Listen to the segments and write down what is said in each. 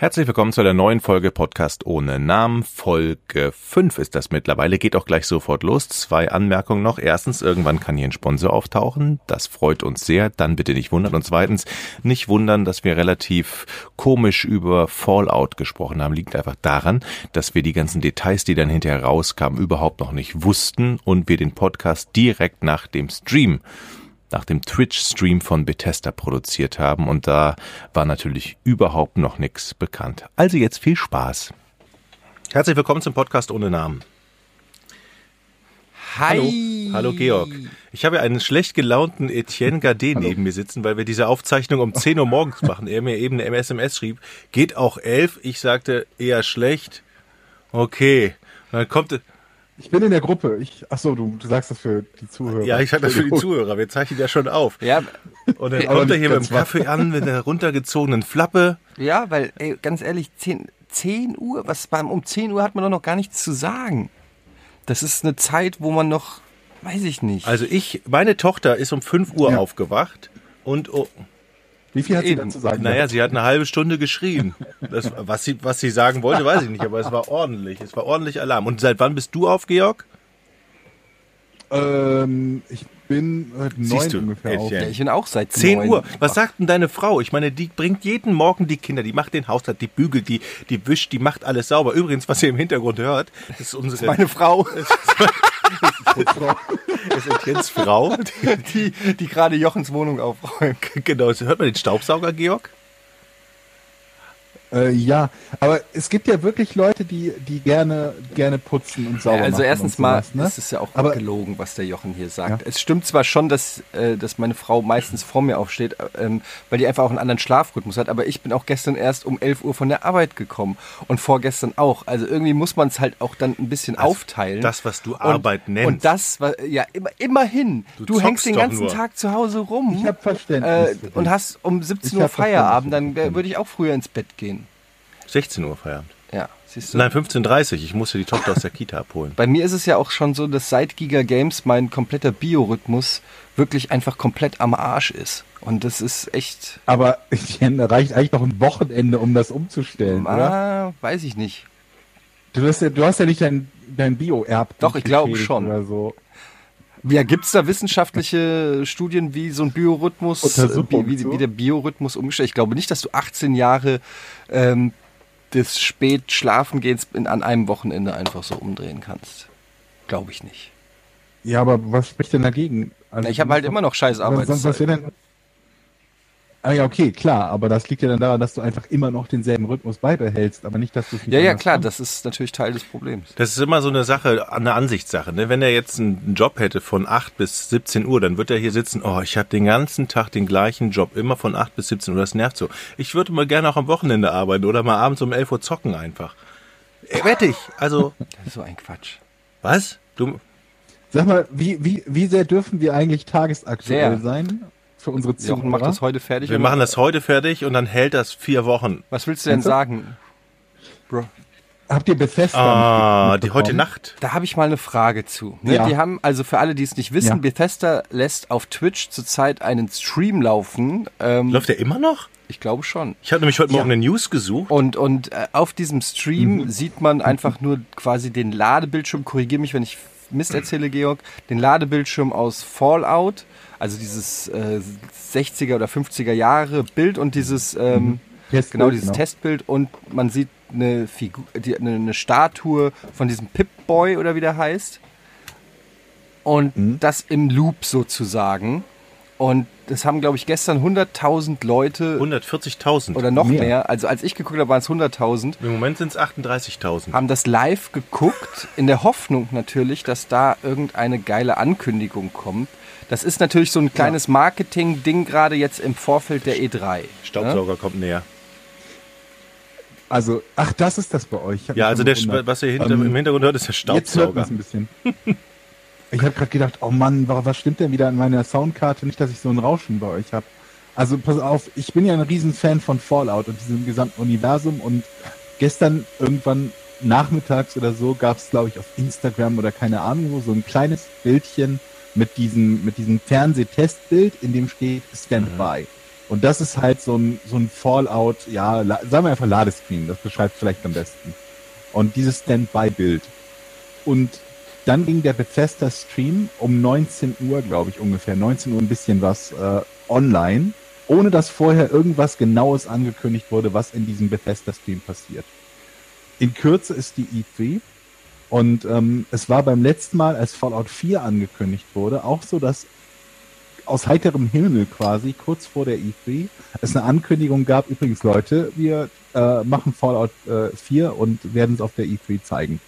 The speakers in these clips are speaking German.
Herzlich willkommen zu einer neuen Folge Podcast ohne Namen. Folge 5 ist das mittlerweile. Geht auch gleich sofort los. Zwei Anmerkungen noch. Erstens, irgendwann kann hier ein Sponsor auftauchen. Das freut uns sehr. Dann bitte nicht wundern. Und zweitens, nicht wundern, dass wir relativ komisch über Fallout gesprochen haben. Liegt einfach daran, dass wir die ganzen Details, die dann hinterher rauskamen, überhaupt noch nicht wussten und wir den Podcast direkt nach dem Stream nach dem Twitch-Stream von Bethesda produziert haben und da war natürlich überhaupt noch nichts bekannt. Also jetzt viel Spaß. Herzlich willkommen zum Podcast ohne Namen. Hi. Hallo, hallo Georg. Ich habe einen schlecht gelaunten Etienne Gardet neben mir sitzen, weil wir diese Aufzeichnung um 10 Uhr morgens machen. Er mir eben eine SMS schrieb, geht auch 11. Ich sagte eher schlecht. Okay. Und dann kommt, ich bin in der Gruppe. Ich, ach so, du, du sagst das für die Zuhörer. Ja, ich sage das für die Zuhörer. Wir zeichnen ja schon auf. Ja. Und dann kommt er hier mit dem Kaffee an, mit der runtergezogenen Flappe. Ja, weil, ey, ganz ehrlich, 10, 10 Uhr, was beim, um 10 Uhr hat man doch noch gar nichts zu sagen. Das ist eine Zeit, wo man noch, weiß ich nicht. Also ich, meine Tochter ist um 5 Uhr ja. aufgewacht und, oh, wie viel hat Eben. sie dann zu sagen? Naja, sie hat eine halbe Stunde geschrien. Das, was, sie, was sie sagen wollte, weiß ich nicht, aber es war ordentlich. Es war ordentlich Alarm. Und seit wann bist du auf, Georg? Ähm, ich bin seit neun ungefähr auf. Ja, ich bin auch seit zehn Uhr. Was sagt denn deine Frau? Ich meine, die bringt jeden Morgen die Kinder, die macht den Haushalt, die bügelt, die, die wischt, die macht alles sauber. Übrigens, was ihr im Hintergrund hört, ist unsere... Das ist meine Frau. ist Etiennes Frau, die, die, die gerade Jochens Wohnung aufräumt. Genau, hört man den Staubsauger, Georg? Äh, ja, aber es gibt ja wirklich Leute, die, die gerne, gerne putzen und sauber also machen. Also erstens sowas, mal, ne? ist es ja auch aber, gelogen, was der Jochen hier sagt. Ja. Es stimmt zwar schon, dass, äh, dass meine Frau meistens vor mir aufsteht, ähm, weil die einfach auch einen anderen Schlafrhythmus hat, aber ich bin auch gestern erst um 11 Uhr von der Arbeit gekommen und vorgestern auch. Also irgendwie muss man es halt auch dann ein bisschen also aufteilen. Das, was du Arbeit und, nennst. Und das, ja, immer, immerhin. Du, du hängst den ganzen nur. Tag zu Hause rum. Ich hab Verständnis. Äh, und hast um 17 Uhr Feierabend, dann äh, würde ich auch früher ins Bett gehen. 16 Uhr Feierabend. Ja, siehst du? Nein, 15.30 Uhr. Ich musste die Tochter aus der Kita abholen. Bei mir ist es ja auch schon so, dass seit Giga Games mein kompletter Biorhythmus wirklich einfach komplett am Arsch ist. Und das ist echt. Aber da reicht eigentlich noch ein Wochenende, um das umzustellen, ah, oder? Weiß ich nicht. Du hast ja, du hast ja nicht dein, dein Bio-Erb. Doch, ich glaube schon. Oder so. Ja, gibt es da wissenschaftliche Studien, wie so ein Biorhythmus, wie, wie, wie, der Biorhythmus umgestellt? Ich glaube nicht, dass du 18 Jahre ähm, des Spätschlafengehens an einem Wochenende einfach so umdrehen kannst. Glaube ich nicht. Ja, aber was spricht denn dagegen? Also, ich habe halt immer noch scheiß Arbeitszeit. Was, was denn, Ah ja, okay, klar, aber das liegt ja dann daran, dass du einfach immer noch denselben Rhythmus beibehältst, aber nicht, dass du Ja, ja, klar, das ist natürlich Teil des Problems. Das ist immer so eine Sache, eine Ansichtssache. Ne? Wenn er jetzt einen Job hätte von 8 bis 17 Uhr, dann wird er hier sitzen, oh, ich habe den ganzen Tag den gleichen Job, immer von 8 bis 17 Uhr, das nervt so. Ich würde mal gerne auch am Wochenende arbeiten oder mal abends um 11 Uhr zocken einfach. Äh, wette ich, also... Das ist so ein Quatsch. Was? Du... Sag mal, wie, wie, wie sehr dürfen wir eigentlich tagesaktuell sehr. sein? Für unsere Zuhörer. Jochen macht das heute fertig. Wir machen das heute fertig und dann hält das vier Wochen. Was willst du denn sagen, Bro? Habt ihr Bethesda Ah, die heute Nacht. Da habe ich mal eine Frage zu. Ne, ja. Die haben, also für alle, die es nicht wissen, ja. Bethesda lässt auf Twitch zurzeit einen Stream laufen. Ähm, Läuft der immer noch? Ich glaube schon. Ich habe nämlich heute Morgen ja. eine News gesucht. Und, und äh, auf diesem Stream mhm. sieht man einfach nur quasi den Ladebildschirm, korrigiere mich, wenn ich Mist erzähle, Georg, den Ladebildschirm aus Fallout also dieses äh, 60er oder 50er Jahre Bild und dieses ähm, mhm. Testbild, genau dieses genau. Testbild und man sieht eine Figur, die, eine, eine, Statue von diesem Pip-Boy oder wie der heißt. Und mhm. das im Loop sozusagen. Und das haben, glaube ich, gestern 100.000 Leute. 140.000. Oder noch mehr. mehr. Also als ich geguckt habe, waren es 100.000. Im Moment sind es 38.000. Haben das live geguckt, in der Hoffnung natürlich, dass da irgendeine geile Ankündigung kommt. Das ist natürlich so ein kleines Marketing-Ding gerade jetzt im Vorfeld der E3. Staubsauger ne? kommt näher. Also, ach, das ist das bei euch. Ja, also der, was ihr hinter, ähm, im Hintergrund hört, ist der Staubsauger. Jetzt hört ein bisschen. ich habe gerade gedacht, oh Mann, was stimmt denn wieder an meiner Soundkarte? Nicht, dass ich so ein Rauschen bei euch habe. Also pass auf, ich bin ja ein Riesenfan von Fallout und diesem gesamten Universum und gestern irgendwann nachmittags oder so gab es, glaube ich, auf Instagram oder keine Ahnung wo, so ein kleines Bildchen mit diesem, mit diesem Fernsehtestbild, in dem steht Standby. Mhm. Und das ist halt so ein, so ein Fallout, ja, sagen wir einfach Ladescreen, das beschreibt vielleicht am besten. Und dieses Standby-Bild. Und dann ging der Bethesda-Stream um 19 Uhr, glaube ich, ungefähr, 19 Uhr ein bisschen was äh, online, ohne dass vorher irgendwas Genaues angekündigt wurde, was in diesem Bethesda-Stream passiert. In Kürze ist die E3 und ähm, es war beim letzten Mal, als Fallout 4 angekündigt wurde, auch so, dass aus heiterem Himmel quasi, kurz vor der E3, es eine Ankündigung gab, übrigens Leute, wir äh, machen Fallout äh, 4 und werden es auf der E3 zeigen.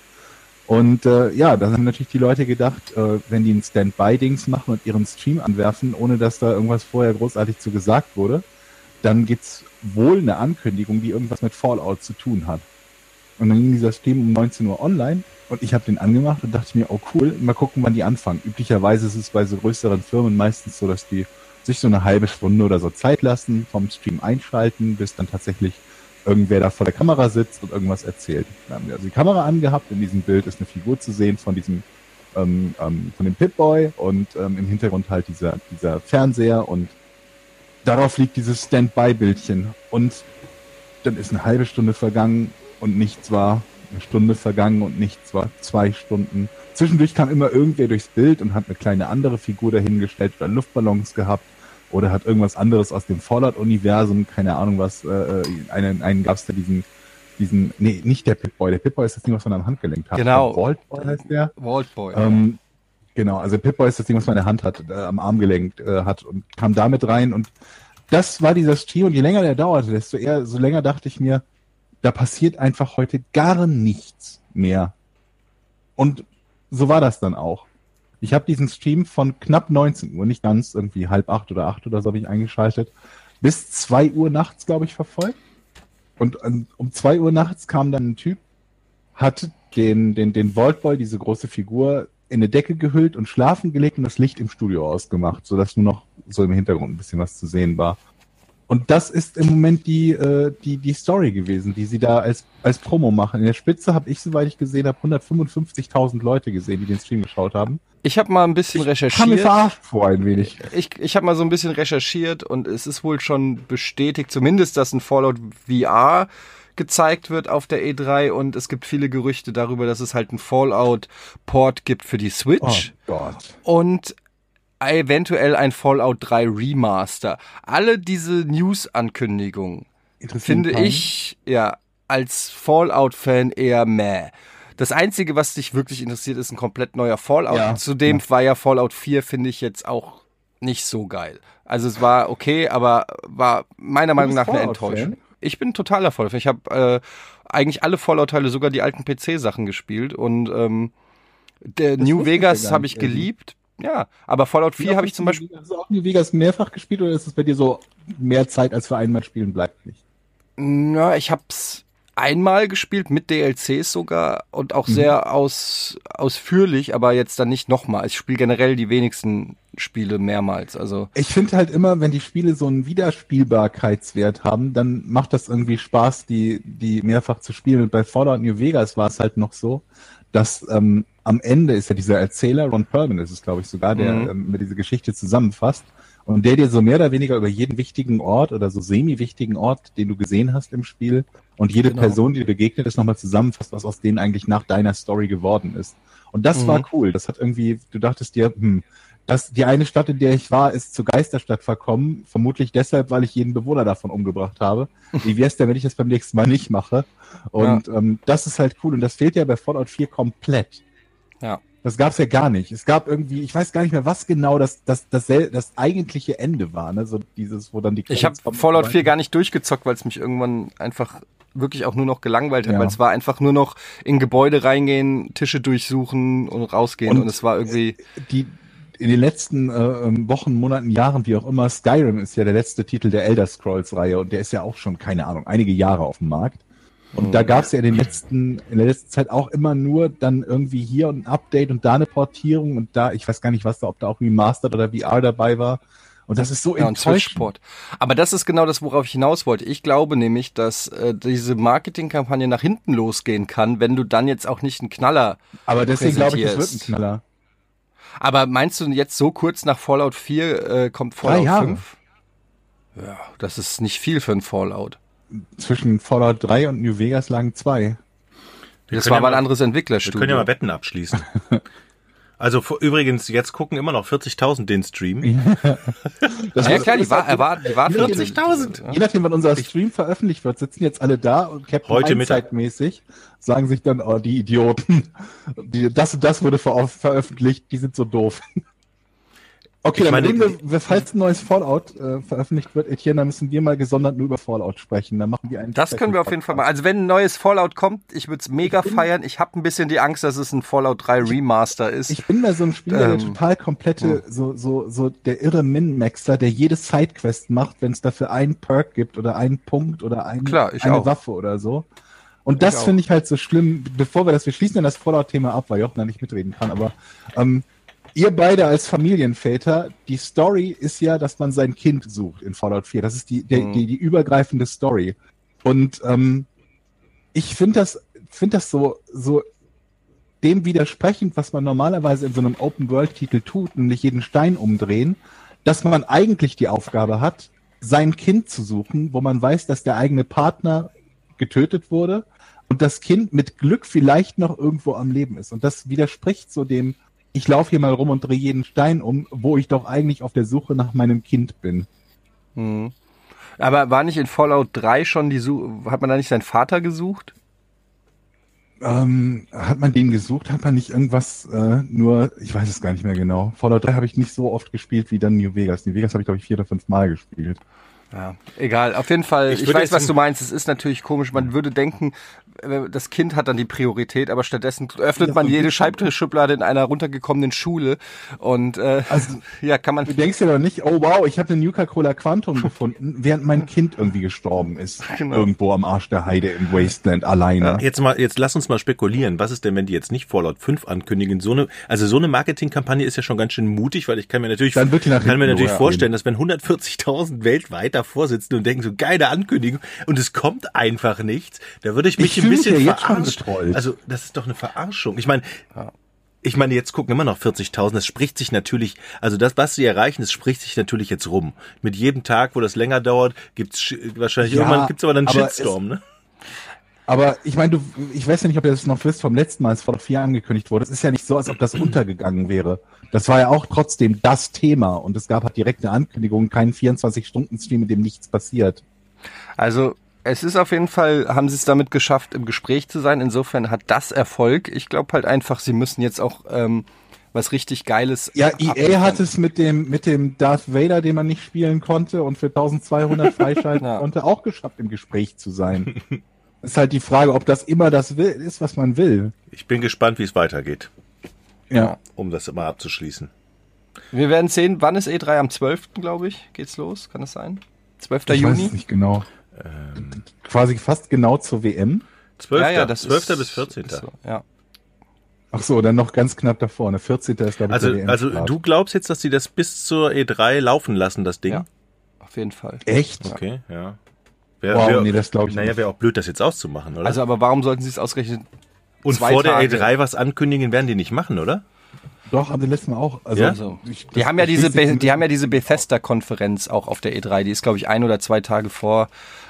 Und äh, ja, da haben natürlich die Leute gedacht, äh, wenn die ein Standby-Dings machen und ihren Stream anwerfen, ohne dass da irgendwas vorher großartig zu gesagt wurde, dann gibt's wohl eine Ankündigung, die irgendwas mit Fallout zu tun hat. Und dann ging dieser Stream um 19 Uhr online und ich habe den angemacht und dachte mir, oh cool, mal gucken, wann die anfangen. Üblicherweise ist es bei so größeren Firmen meistens so, dass die sich so eine halbe Stunde oder so Zeit lassen, vom Stream einschalten, bis dann tatsächlich irgendwer da vor der Kamera sitzt und irgendwas erzählt. Wir haben also die Kamera angehabt, in diesem Bild ist eine Figur zu sehen von diesem, ähm, ähm, von dem Pip-Boy und ähm, im Hintergrund halt dieser, dieser Fernseher und darauf liegt dieses Standby-Bildchen und dann ist eine halbe Stunde vergangen und nichts war, eine Stunde vergangen und nichts war, zwei Stunden. Zwischendurch kam immer irgendwer durchs Bild und hat eine kleine andere Figur dahingestellt oder Luftballons gehabt oder hat irgendwas anderes aus dem Fallout-Universum, keine Ahnung was, äh, äh einen, einen gab es da diesen, diesen, nee, nicht der Pip-Boy, der Pip-Boy ist das Ding, was man am Handgelenk hat. Genau. Vault-Boy heißt der. Vault-Boy. Ähm, genau, also Pip-Boy ist das Ding, was man in der Hand hat, äh, am Armgelenk äh, hat und kam damit rein und das war dieser Stream und je länger der dauerte, desto eher, so länger dachte ich mir, da passiert einfach heute gar nichts mehr. Und so war das dann auch. Ich habe diesen Stream von knapp 19 Uhr, nicht ganz, irgendwie halb acht oder acht oder so habe ich eingeschaltet, bis zwei Uhr nachts, glaube ich, verfolgt. Und um zwei Uhr nachts kam dann ein Typ, hat den, den, den Vaultboy, diese große Figur, in eine Decke gehüllt und schlafen gelegt und das Licht im Studio ausgemacht, sodass nur noch so im Hintergrund ein bisschen was zu sehen war. Und das ist im Moment die, äh, die, die Story gewesen, die sie da als, als Promo machen. In der Spitze habe ich, soweit ich gesehen habe, 155.000 Leute gesehen, die den Stream geschaut haben. Ich habe mal ein bisschen ich recherchiert. Kam mir verarscht vor ein wenig. Ich, ich habe mal so ein bisschen recherchiert und es ist wohl schon bestätigt, zumindest, dass ein Fallout VR gezeigt wird auf der E3 und es gibt viele Gerüchte darüber, dass es halt einen Fallout-Port gibt für die Switch. Oh Gott. Und eventuell ein Fallout 3 Remaster. Alle diese News-Ankündigungen finde ich ja als Fallout-Fan eher meh. Das Einzige, was dich wirklich interessiert, ist ein komplett neuer Fallout. Ja. Zudem ja. war ja Fallout 4, finde ich jetzt auch nicht so geil. Also es war okay, aber war meiner Meinung nach eine Enttäuschung. Ich bin totaler Fallout-Fan. Ich habe äh, eigentlich alle Fallout-Teile, sogar die alten PC-Sachen gespielt und ähm, der das New Vegas habe ich geliebt. Ja, aber Fallout 4 habe ich zum Beispiel. Hast du auch New Vegas mehrfach gespielt oder ist es bei dir so mehr Zeit als für einmal spielen bleibt nicht? Na, ich hab's einmal gespielt mit DLCs sogar und auch mhm. sehr aus, ausführlich, aber jetzt dann nicht nochmal. Ich spiele generell die wenigsten Spiele mehrmals. Also ich finde halt immer, wenn die Spiele so einen Wiederspielbarkeitswert haben, dann macht das irgendwie Spaß, die die mehrfach zu spielen. Und bei Fallout New Vegas war es halt noch so, dass ähm, am Ende ist ja dieser Erzähler, Ron Perlman ist es, glaube ich, sogar, der mhm. ähm, diese Geschichte zusammenfasst und der dir so mehr oder weniger über jeden wichtigen Ort oder so semi-wichtigen Ort, den du gesehen hast im Spiel und jede genau. Person, die dir begegnet ist, nochmal zusammenfasst, was aus denen eigentlich nach deiner Story geworden ist. Und das mhm. war cool. Das hat irgendwie, du dachtest dir, hm, das, die eine Stadt, in der ich war, ist zur Geisterstadt verkommen. Vermutlich deshalb, weil ich jeden Bewohner davon umgebracht habe. Wie wär's denn, wenn ich das beim nächsten Mal nicht mache? Und ja. ähm, das ist halt cool. Und das fehlt ja bei Fallout 4 komplett. Ja. Das gab's ja gar nicht. Es gab irgendwie, ich weiß gar nicht mehr, was genau das, das, das, das eigentliche Ende war, ne? So dieses, wo dann die Ich habe Fallout 4 gar nicht durchgezockt, weil es mich irgendwann einfach wirklich auch nur noch gelangweilt hat, ja. weil es war einfach nur noch in Gebäude reingehen, Tische durchsuchen und rausgehen und, und es war irgendwie. Die, in den letzten äh, ähm, Wochen, Monaten, Jahren, wie auch immer, Skyrim ist ja der letzte Titel der Elder Scrolls-Reihe und der ist ja auch schon, keine Ahnung, einige Jahre auf dem Markt. Und mhm. da gab es ja in, den letzten, in der letzten Zeit auch immer nur dann irgendwie hier ein Update und da eine Portierung und da, ich weiß gar nicht, was da, ob da auch Remastered oder VR dabei war. Und das ist so ja, enttäuschend. Aber das ist genau das, worauf ich hinaus wollte. Ich glaube nämlich, dass äh, diese Marketingkampagne nach hinten losgehen kann, wenn du dann jetzt auch nicht einen Knaller Aber deswegen glaube ich, es wird ein Knaller. Aber meinst du jetzt so kurz nach Fallout 4 äh, kommt Fallout 5? Ja, das ist nicht viel für ein Fallout. Zwischen Fallout 3 und New Vegas lagen zwei. Wir das war ja mal ein anderes Wir Entwicklerstudio. können ja mal Wetten abschließen. Also vor- übrigens, jetzt gucken immer noch 40.000 den Stream. Das ja klar, die war, er war, die war 40.000. Je nachdem, wann unser Stream veröffentlicht wird, sitzen jetzt alle da und Captain Heute. Hindsight-mäßig sagen sich dann, oh, die Idioten, die, das und das wurde ver veröffentlicht, die sind so doof. Okay, Ich dann meine, wir, falls ein neues Fallout äh, veröffentlicht wird, Etienne, dann müssen wir mal gesondert nur über Fallout sprechen. Dann machen wir einen Das können wir auf jeden Fall mal. Also wenn ein neues Fallout kommt, ich würde es mega feiern. Ich habe ein bisschen die Angst, dass es ein Fallout 3 Remaster ist. Ich bin bei so einem Spieler, der Ähm, total komplette, so, so, so der irre Min-Maxer, der jede Sidequest macht, wenn es dafür einen Perk gibt oder einen Punkt oder ein, Klar, ich eine auch. Waffe oder so. Und das auch. finde ich halt so schlimm, bevor wir das, wir schließen dann das Fallout-Thema ab, weil Jochen da nicht mitreden kann, aber ähm, ihr beide als Familienväter, die Story ist ja, dass man sein Kind sucht in Fallout 4. Das ist die, der, Mhm. die, die übergreifende Story. Und ähm, ich finde das, finde das so, so dem widersprechend, was man normalerweise in so einem Open-World-Titel tut, nämlich jeden Stein umdrehen, dass man eigentlich die Aufgabe hat, sein Kind zu suchen, wo man weiß, dass der eigene Partner getötet wurde und das Kind mit Glück vielleicht noch irgendwo am Leben ist. Und das widerspricht so dem, ich laufe hier mal rum und drehe jeden Stein um, wo ich doch eigentlich auf der Suche nach meinem Kind bin. Mhm. Aber war nicht in Fallout 3 schon die Su hat man da nicht seinen Vater gesucht? Ähm, hat man den gesucht? Hat man nicht irgendwas, äh, nur, ich weiß es gar nicht mehr genau. Fallout 3 habe ich nicht so oft gespielt wie dann New Vegas. New Vegas habe ich, glaube ich, vier oder fünf Mal gespielt. Ja, egal. Auf jeden Fall, Ich ich, weiß, was du meinst. Es ist natürlich komisch. Man würde denken, das Kind hat dann die Priorität, aber stattdessen öffnet Ja, man jede Schreibtischschublade in einer runtergekommenen Schule und äh, Also- ja, kann man Du denkst ja doch nicht, oh wow, ich habe eine Nuka-Cola Quantum gefunden, während mein Kind irgendwie gestorben ist. Genau. Irgendwo am Arsch der Heide im Wasteland alleine. Jetzt mal, jetzt lass uns mal spekulieren. Was ist denn, wenn die jetzt nicht Fallout 5 ankündigen? So eine, also so eine Marketingkampagne ist ja schon ganz schön mutig, weil ich kann mir natürlich, kann mir natürlich losgehen. vorstellen, dass wenn 140.000 weltweit davor sitzen und denken so geile Ankündigung und es kommt einfach nichts, da würde ich mich Ich ein bisschen ja jetzt schon verarscht. Also das ist doch eine Verarschung. Ich meine, ich meine, jetzt gucken immer noch 40.000. Das spricht sich natürlich, also das, was sie erreichen, das spricht sich natürlich jetzt rum. Mit jedem Tag, wo das länger dauert, gibt's sch- wahrscheinlich Ja, irgendwann gibt's aber dann einen aber Shitstorm, ne? Aber ich meine, du, ich weiß ja nicht, ob ihr das noch wisst vom letzten Mal, als Fallout 4 angekündigt wurde. Es ist ja nicht so, als ob das untergegangen wäre. Das war ja auch trotzdem das Thema und es gab halt direkt eine Ankündigung, keinen 24-Stunden-Stream, in dem nichts passiert. Also es ist auf jeden Fall, haben sie es damit geschafft, im Gespräch zu sein. Insofern hat das Erfolg. Ich glaube halt einfach, sie müssen jetzt auch ähm, was richtig Geiles. Ja, EA hat es mit dem, mit dem Darth Vader, den man nicht spielen konnte und für 1200 freischalten Ja. konnte, auch geschafft, im Gespräch zu sein. ist halt die Frage, ob das immer das will, ist, was man will. Ich bin gespannt, wie es weitergeht, Ja. um das mal abzuschließen. Wir werden sehen, wann ist E3 am 12. glaube ich, geht's los? Kann das sein? 12. Ich weiß Juni? es nicht genau. Quasi fast genau zur WM. 12. Ja, ja, das 12. ist, bis 14. ist so, ja. Ach so, dann noch ganz knapp da vorne. 14. ist, glaube ich, Also, der also du glaubst jetzt, dass sie das bis zur E3 laufen lassen, das Ding? Ja. Auf jeden Fall. Echt? Okay, ja. Wär, Wow, wär, nee, das glaube ich Naja, wäre auch blöd, das jetzt auszumachen, oder? Also, aber warum sollten sie es ausgerechnet? Und zwei vor Tage. der E3 was ankündigen, werden die nicht machen, oder? Doch, haben sie letztes Mal auch. Also, Ja? Ich- die haben ja diese, Be die haben ja diese Bethesda-Konferenz auch auf der E3. Die ist, glaube ich, ein oder zwei Tage vor,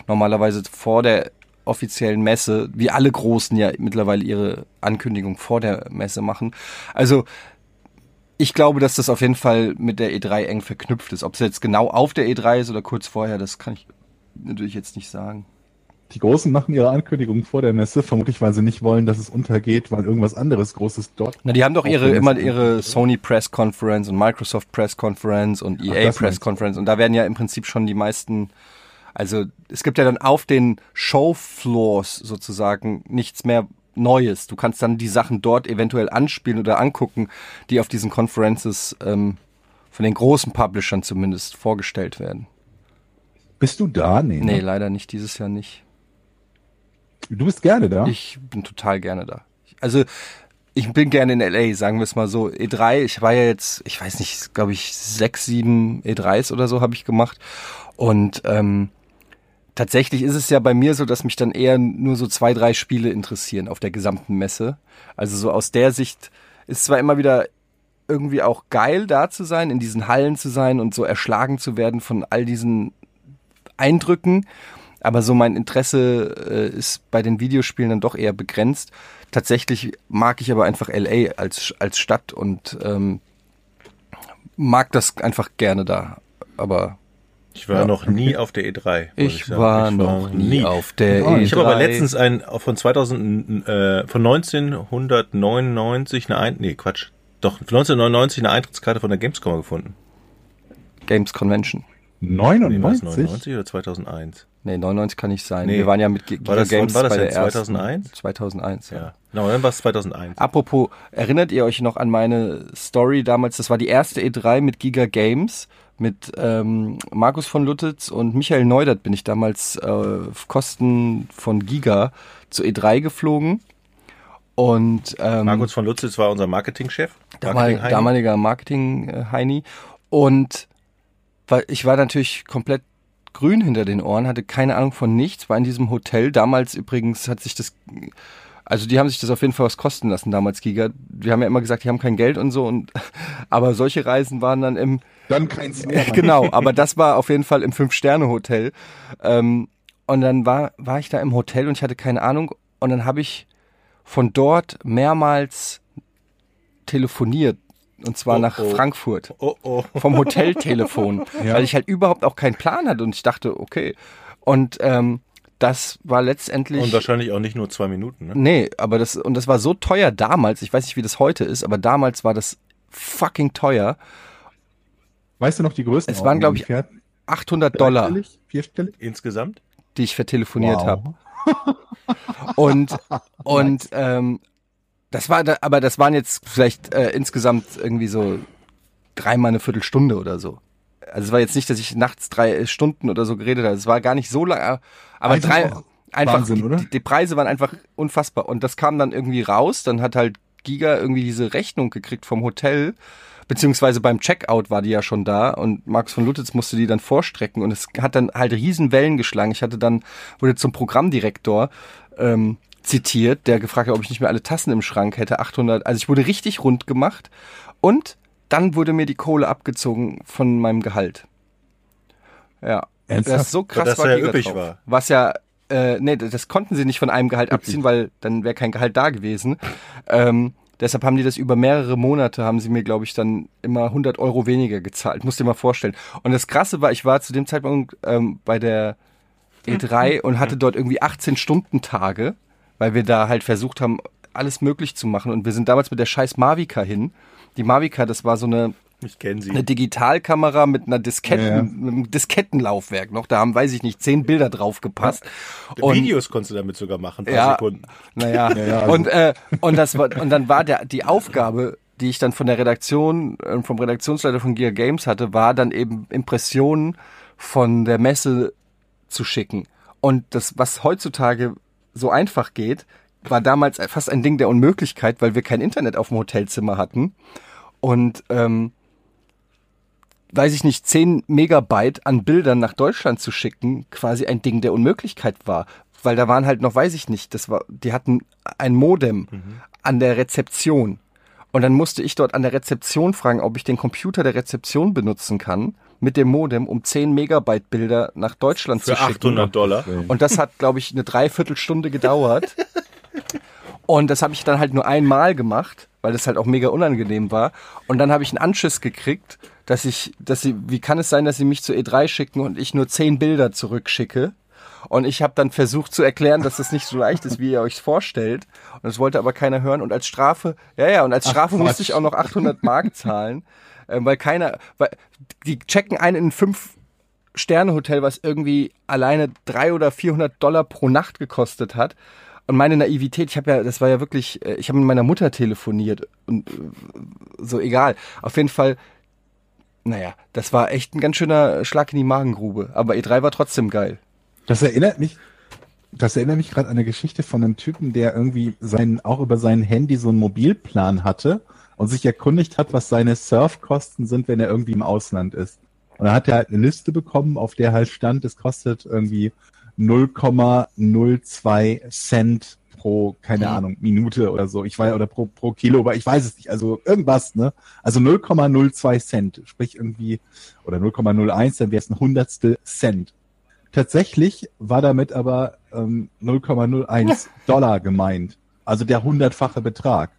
normalerweise vor der offiziellen Messe, wie alle Großen ja mittlerweile ihre Ankündigung vor der Messe machen. Also, ich glaube, dass das auf jeden Fall mit der E3 eng verknüpft ist. Ob es jetzt genau auf der E3 ist oder kurz vorher, das kann ich natürlich jetzt nicht sagen. Die Großen machen ihre Ankündigungen vor der Messe, vermutlich weil sie nicht wollen, dass es untergeht, weil irgendwas anderes Großes dort. Na, die haben doch ihre immer ihre Sony Press Conference und Microsoft Press Conference und EA das Press meinst du. Conference und da werden ja im Prinzip schon die meisten also es gibt ja dann auf den Showfloors sozusagen nichts mehr Neues. Du kannst dann die Sachen dort eventuell anspielen oder angucken, die auf diesen Conferences ähm, von den großen Publishern zumindest vorgestellt werden. Bist du da? Nee. Nee, ne? leider nicht dieses Jahr nicht. Du bist gerne da. Ich bin total gerne da. Also ich bin gerne in LA, sagen wir es mal so. E3, ich war ja jetzt, ich weiß nicht, glaube ich, sechs, sieben E3s oder so habe ich gemacht. Und ähm, tatsächlich ist es ja bei mir so, dass mich dann eher nur so zwei, drei Spiele interessieren auf der gesamten Messe. Also so aus der Sicht ist zwar immer wieder irgendwie auch geil da zu sein, in diesen Hallen zu sein und so erschlagen zu werden von all diesen Eindrücken. Aber so mein Interesse äh, ist bei den Videospielen dann doch eher begrenzt. Tatsächlich mag ich aber einfach LA als, als Stadt und ähm, mag das einfach gerne da. Aber ich war Ja. noch nie auf der E3. muss ich sagen. war Ich noch nie auf der Oh, E3. Ich habe aber letztens ein von 2000 äh, von 1999 eine ein nee Quatsch doch von 1999 eine Eintrittskarte von der Gamescom gefunden. Games Convention. Nee, war es 99? 99 oder 2001? Nee, 99 kann nicht sein. Nee. Wir waren ja mit G War das- Giga Games war das bei der ersten. 2001? 2001, ja. Ja. Genau, dann war es 2001. Apropos, erinnert ihr euch noch an meine Story damals? Das war die erste E3 mit Giga Games. Mit ähm, Markus von Luttitz und Michael Neudert bin ich damals äh, auf Kosten von Giga zur E3 geflogen. Und ähm, Markus von Lutzitz war unser Marketingchef. Marketing-Heini. damaliger Marketing-Heini. Und ich war natürlich komplett grün hinter den Ohren, hatte keine Ahnung von nichts, war in diesem Hotel. Damals übrigens hat sich das, also die haben sich das auf jeden Fall was kosten lassen, damals Giga. Wir haben ja immer gesagt, die haben kein Geld und so. Und aber solche Reisen waren dann im, Dann keins mehr. genau, aber das war auf jeden Fall im Fünf-Sterne-Hotel. Ähm, und dann war, war ich da im Hotel und ich hatte keine Ahnung. Und dann habe ich von dort mehrmals telefoniert. Und zwar Oh, nach oh. Frankfurt. Oh oh. Vom Hoteltelefon. Ja. Weil ich halt überhaupt auch keinen Plan hatte. Und ich dachte, okay. Und ähm, das war letztendlich. Und wahrscheinlich auch nicht nur zwei Minuten. Ne? Nee, aber das, und das war so teuer damals. Ich weiß nicht, wie das heute ist, aber damals war das fucking teuer. Weißt du noch die größten? Es waren, glaub ich, 800 Dollar, Dreistellig? Vierstellig? Insgesamt? die ich vertelefoniert Wow. habe. Und, und ähm, das war, da, aber das waren jetzt vielleicht äh, insgesamt irgendwie so dreimal eine Viertelstunde oder so. Also es war jetzt nicht, dass ich nachts drei Stunden oder so geredet habe. Es war gar nicht so lang, aber Einfach drei, einfach, Wahnsinn, die, oder? Die, die Preise waren einfach unfassbar. Und das kam dann irgendwie raus. Dann hat halt Giga irgendwie diese Rechnung gekriegt vom Hotel. Beziehungsweise beim Checkout war die ja schon da und Markus von Lutitz musste die dann vorstrecken und es hat dann halt riesen Wellen geschlagen. Ich hatte dann, wurde zum Programmdirektor ähm, zitiert, der gefragt hat, ob ich nicht mehr alle Tassen im Schrank hätte, 800, also ich wurde richtig rund gemacht und dann wurde mir die Kohle abgezogen von meinem Gehalt. Ja, Ernsthaft? das ist so krass Dass war Giga üppig drauf. war. Was ja, äh, nee, das konnten sie nicht von einem Gehalt abziehen, weil dann wäre kein Gehalt da gewesen. Ähm, deshalb haben die das über mehrere Monate, haben sie mir, glaube ich, dann immer 100 Euro weniger gezahlt. Musst dir mal vorstellen. Und das Krasse war, ich war zu dem Zeitpunkt ähm, bei der E3 und hatte dort irgendwie 18 Stunden Tage, weil wir da halt versucht haben, alles möglich zu machen. Und wir sind damals mit der scheiß Mavica hin. Die Mavica, das war so eine Ich kenne sie. eine Digitalkamera mit einer Disketten, Ja, ja. mit einem Diskettenlaufwerk noch. Da haben, weiß ich nicht, zehn Bilder drauf gepasst. Und, Videos konntest du damit sogar machen, paar Ja. Sekunden. naja, Ja, ja, also- und, äh, und, das war, und dann war der, die Aufgabe, die ich dann von der Redaktion, äh, vom Redaktionsleiter von Gear Games hatte, war dann eben Impressionen von der Messe zu schicken. Und das, was heutzutage so einfach geht, war damals fast ein Ding der Unmöglichkeit, weil wir kein Internet auf dem Hotelzimmer hatten. Und ähm, weiß ich nicht, 10 Megabyte an Bildern nach Deutschland zu schicken, quasi ein Ding der Unmöglichkeit war. Weil da waren halt noch, weiß ich nicht, das war, die hatten ein Modem an der Rezeption. Und dann musste ich dort an der Rezeption fragen, ob ich den Computer der Rezeption benutzen kann, mit dem Modem, um 10 Megabyte Bilder nach Deutschland Für zu schicken. 800 Dollar. Und das hat, glaube ich, eine Dreiviertelstunde gedauert. Und das habe ich dann halt nur einmal gemacht, weil das halt auch mega unangenehm war. Und dann habe ich einen Anschiss gekriegt, dass ich, dass sie, wie kann es sein, dass sie mich zu E3 schicken und ich nur zehn Bilder zurückschicke? Und ich habe dann versucht zu erklären, dass das nicht so leicht ist, wie ihr euch vorstellt. Und das wollte aber keiner hören. Und als Strafe, ja, ja, und als Strafe Quatsch. musste ich auch noch 800 Mark zahlen, ähm, weil keiner, weil die checken einen in fünf Sterne-Hotel, was irgendwie alleine drei oder 400 Dollar pro Nacht gekostet hat. Und meine Naivität, ich habe ja, das war ja wirklich, äh, ich habe mit meiner Mutter telefoniert und äh, so egal. Auf jeden Fall, naja, das war echt ein ganz schöner Schlag in die Magengrube. Aber E3 war trotzdem geil. Das erinnert mich, das erinnert mich gerade an eine Geschichte von einem Typen, der irgendwie sein, auch über sein Handy so einen Mobilplan hatte und sich erkundigt hat, was seine Surfkosten sind, wenn er irgendwie im Ausland ist. Und dann hat er halt eine Liste bekommen, auf der halt stand, es kostet irgendwie 0,02 Cent pro, keine Mhm. Ahnung, Minute oder so. Ich weiß, oder pro, pro Kilo, aber ich weiß es nicht. Also irgendwas, ne? Also 0,02 Cent, sprich irgendwie, oder 0,01, dann wäre es ein Hundertstel Cent. Tatsächlich war damit aber ähm, 0,01 Dollar gemeint. Also der hundertfache Betrag.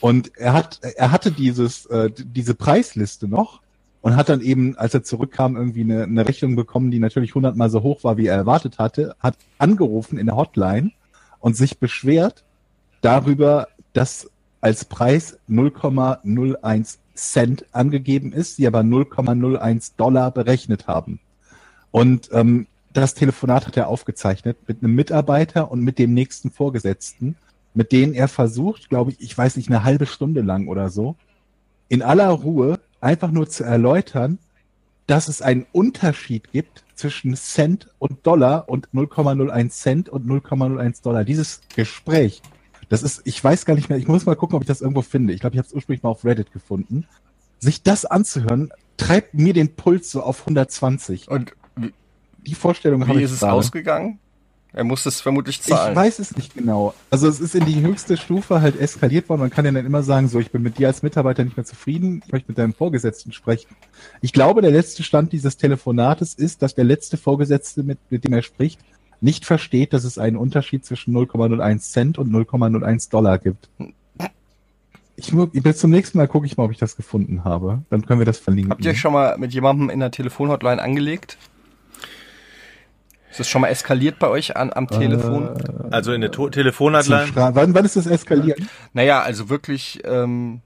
Und er hat, er hatte dieses, äh, diese Preisliste noch und hat dann eben, als er zurückkam, irgendwie eine, eine Rechnung bekommen, die natürlich hundertmal so hoch war, wie er erwartet hatte, hat angerufen in der Hotline und sich beschwert darüber, dass als Preis 0,01 Cent angegeben ist, die aber 0,01 Dollar berechnet haben. Und ähm, das Telefonat hat er aufgezeichnet mit einem Mitarbeiter und mit dem nächsten Vorgesetzten, mit denen er versucht, glaube ich, ich weiß nicht, eine halbe Stunde lang oder so, in aller Ruhe einfach nur zu erläutern, dass es einen Unterschied gibt zwischen Cent und Dollar und 0,01 Cent und 0,01 Dollar. Dieses Gespräch, das ist, ich weiß gar nicht mehr, ich muss mal gucken, ob ich das irgendwo finde. Ich glaube, ich habe es ursprünglich mal auf Reddit gefunden. Sich das anzuhören, treibt mir den Puls so auf 120. Und Die Vorstellung habe wie ich ist es gerade. ausgegangen? Er muss es vermutlich zahlen. Ich weiß es nicht genau. Also es ist in die höchste Stufe halt eskaliert worden. Man kann ja dann immer sagen, so, ich bin mit dir als Mitarbeiter nicht mehr zufrieden, ich möchte mit deinem Vorgesetzten sprechen. Ich glaube, der letzte Stand dieses Telefonates ist, dass der letzte Vorgesetzte, mit, mit dem er spricht, nicht versteht, dass es einen Unterschied zwischen 0,01 Cent und 0,01 Dollar gibt. Ich, bis zum nächsten Mal gucke ich mal, ob ich das gefunden habe. Dann können wir das verlinken. Habt ihr euch schon mal mit jemandem in der Telefonhotline angelegt? Ist das schon mal eskaliert bei euch an, am Telefon? Also in der to Telefonhotline. Wann, wann ist das eskaliert? Naja, also wirklich, ähm,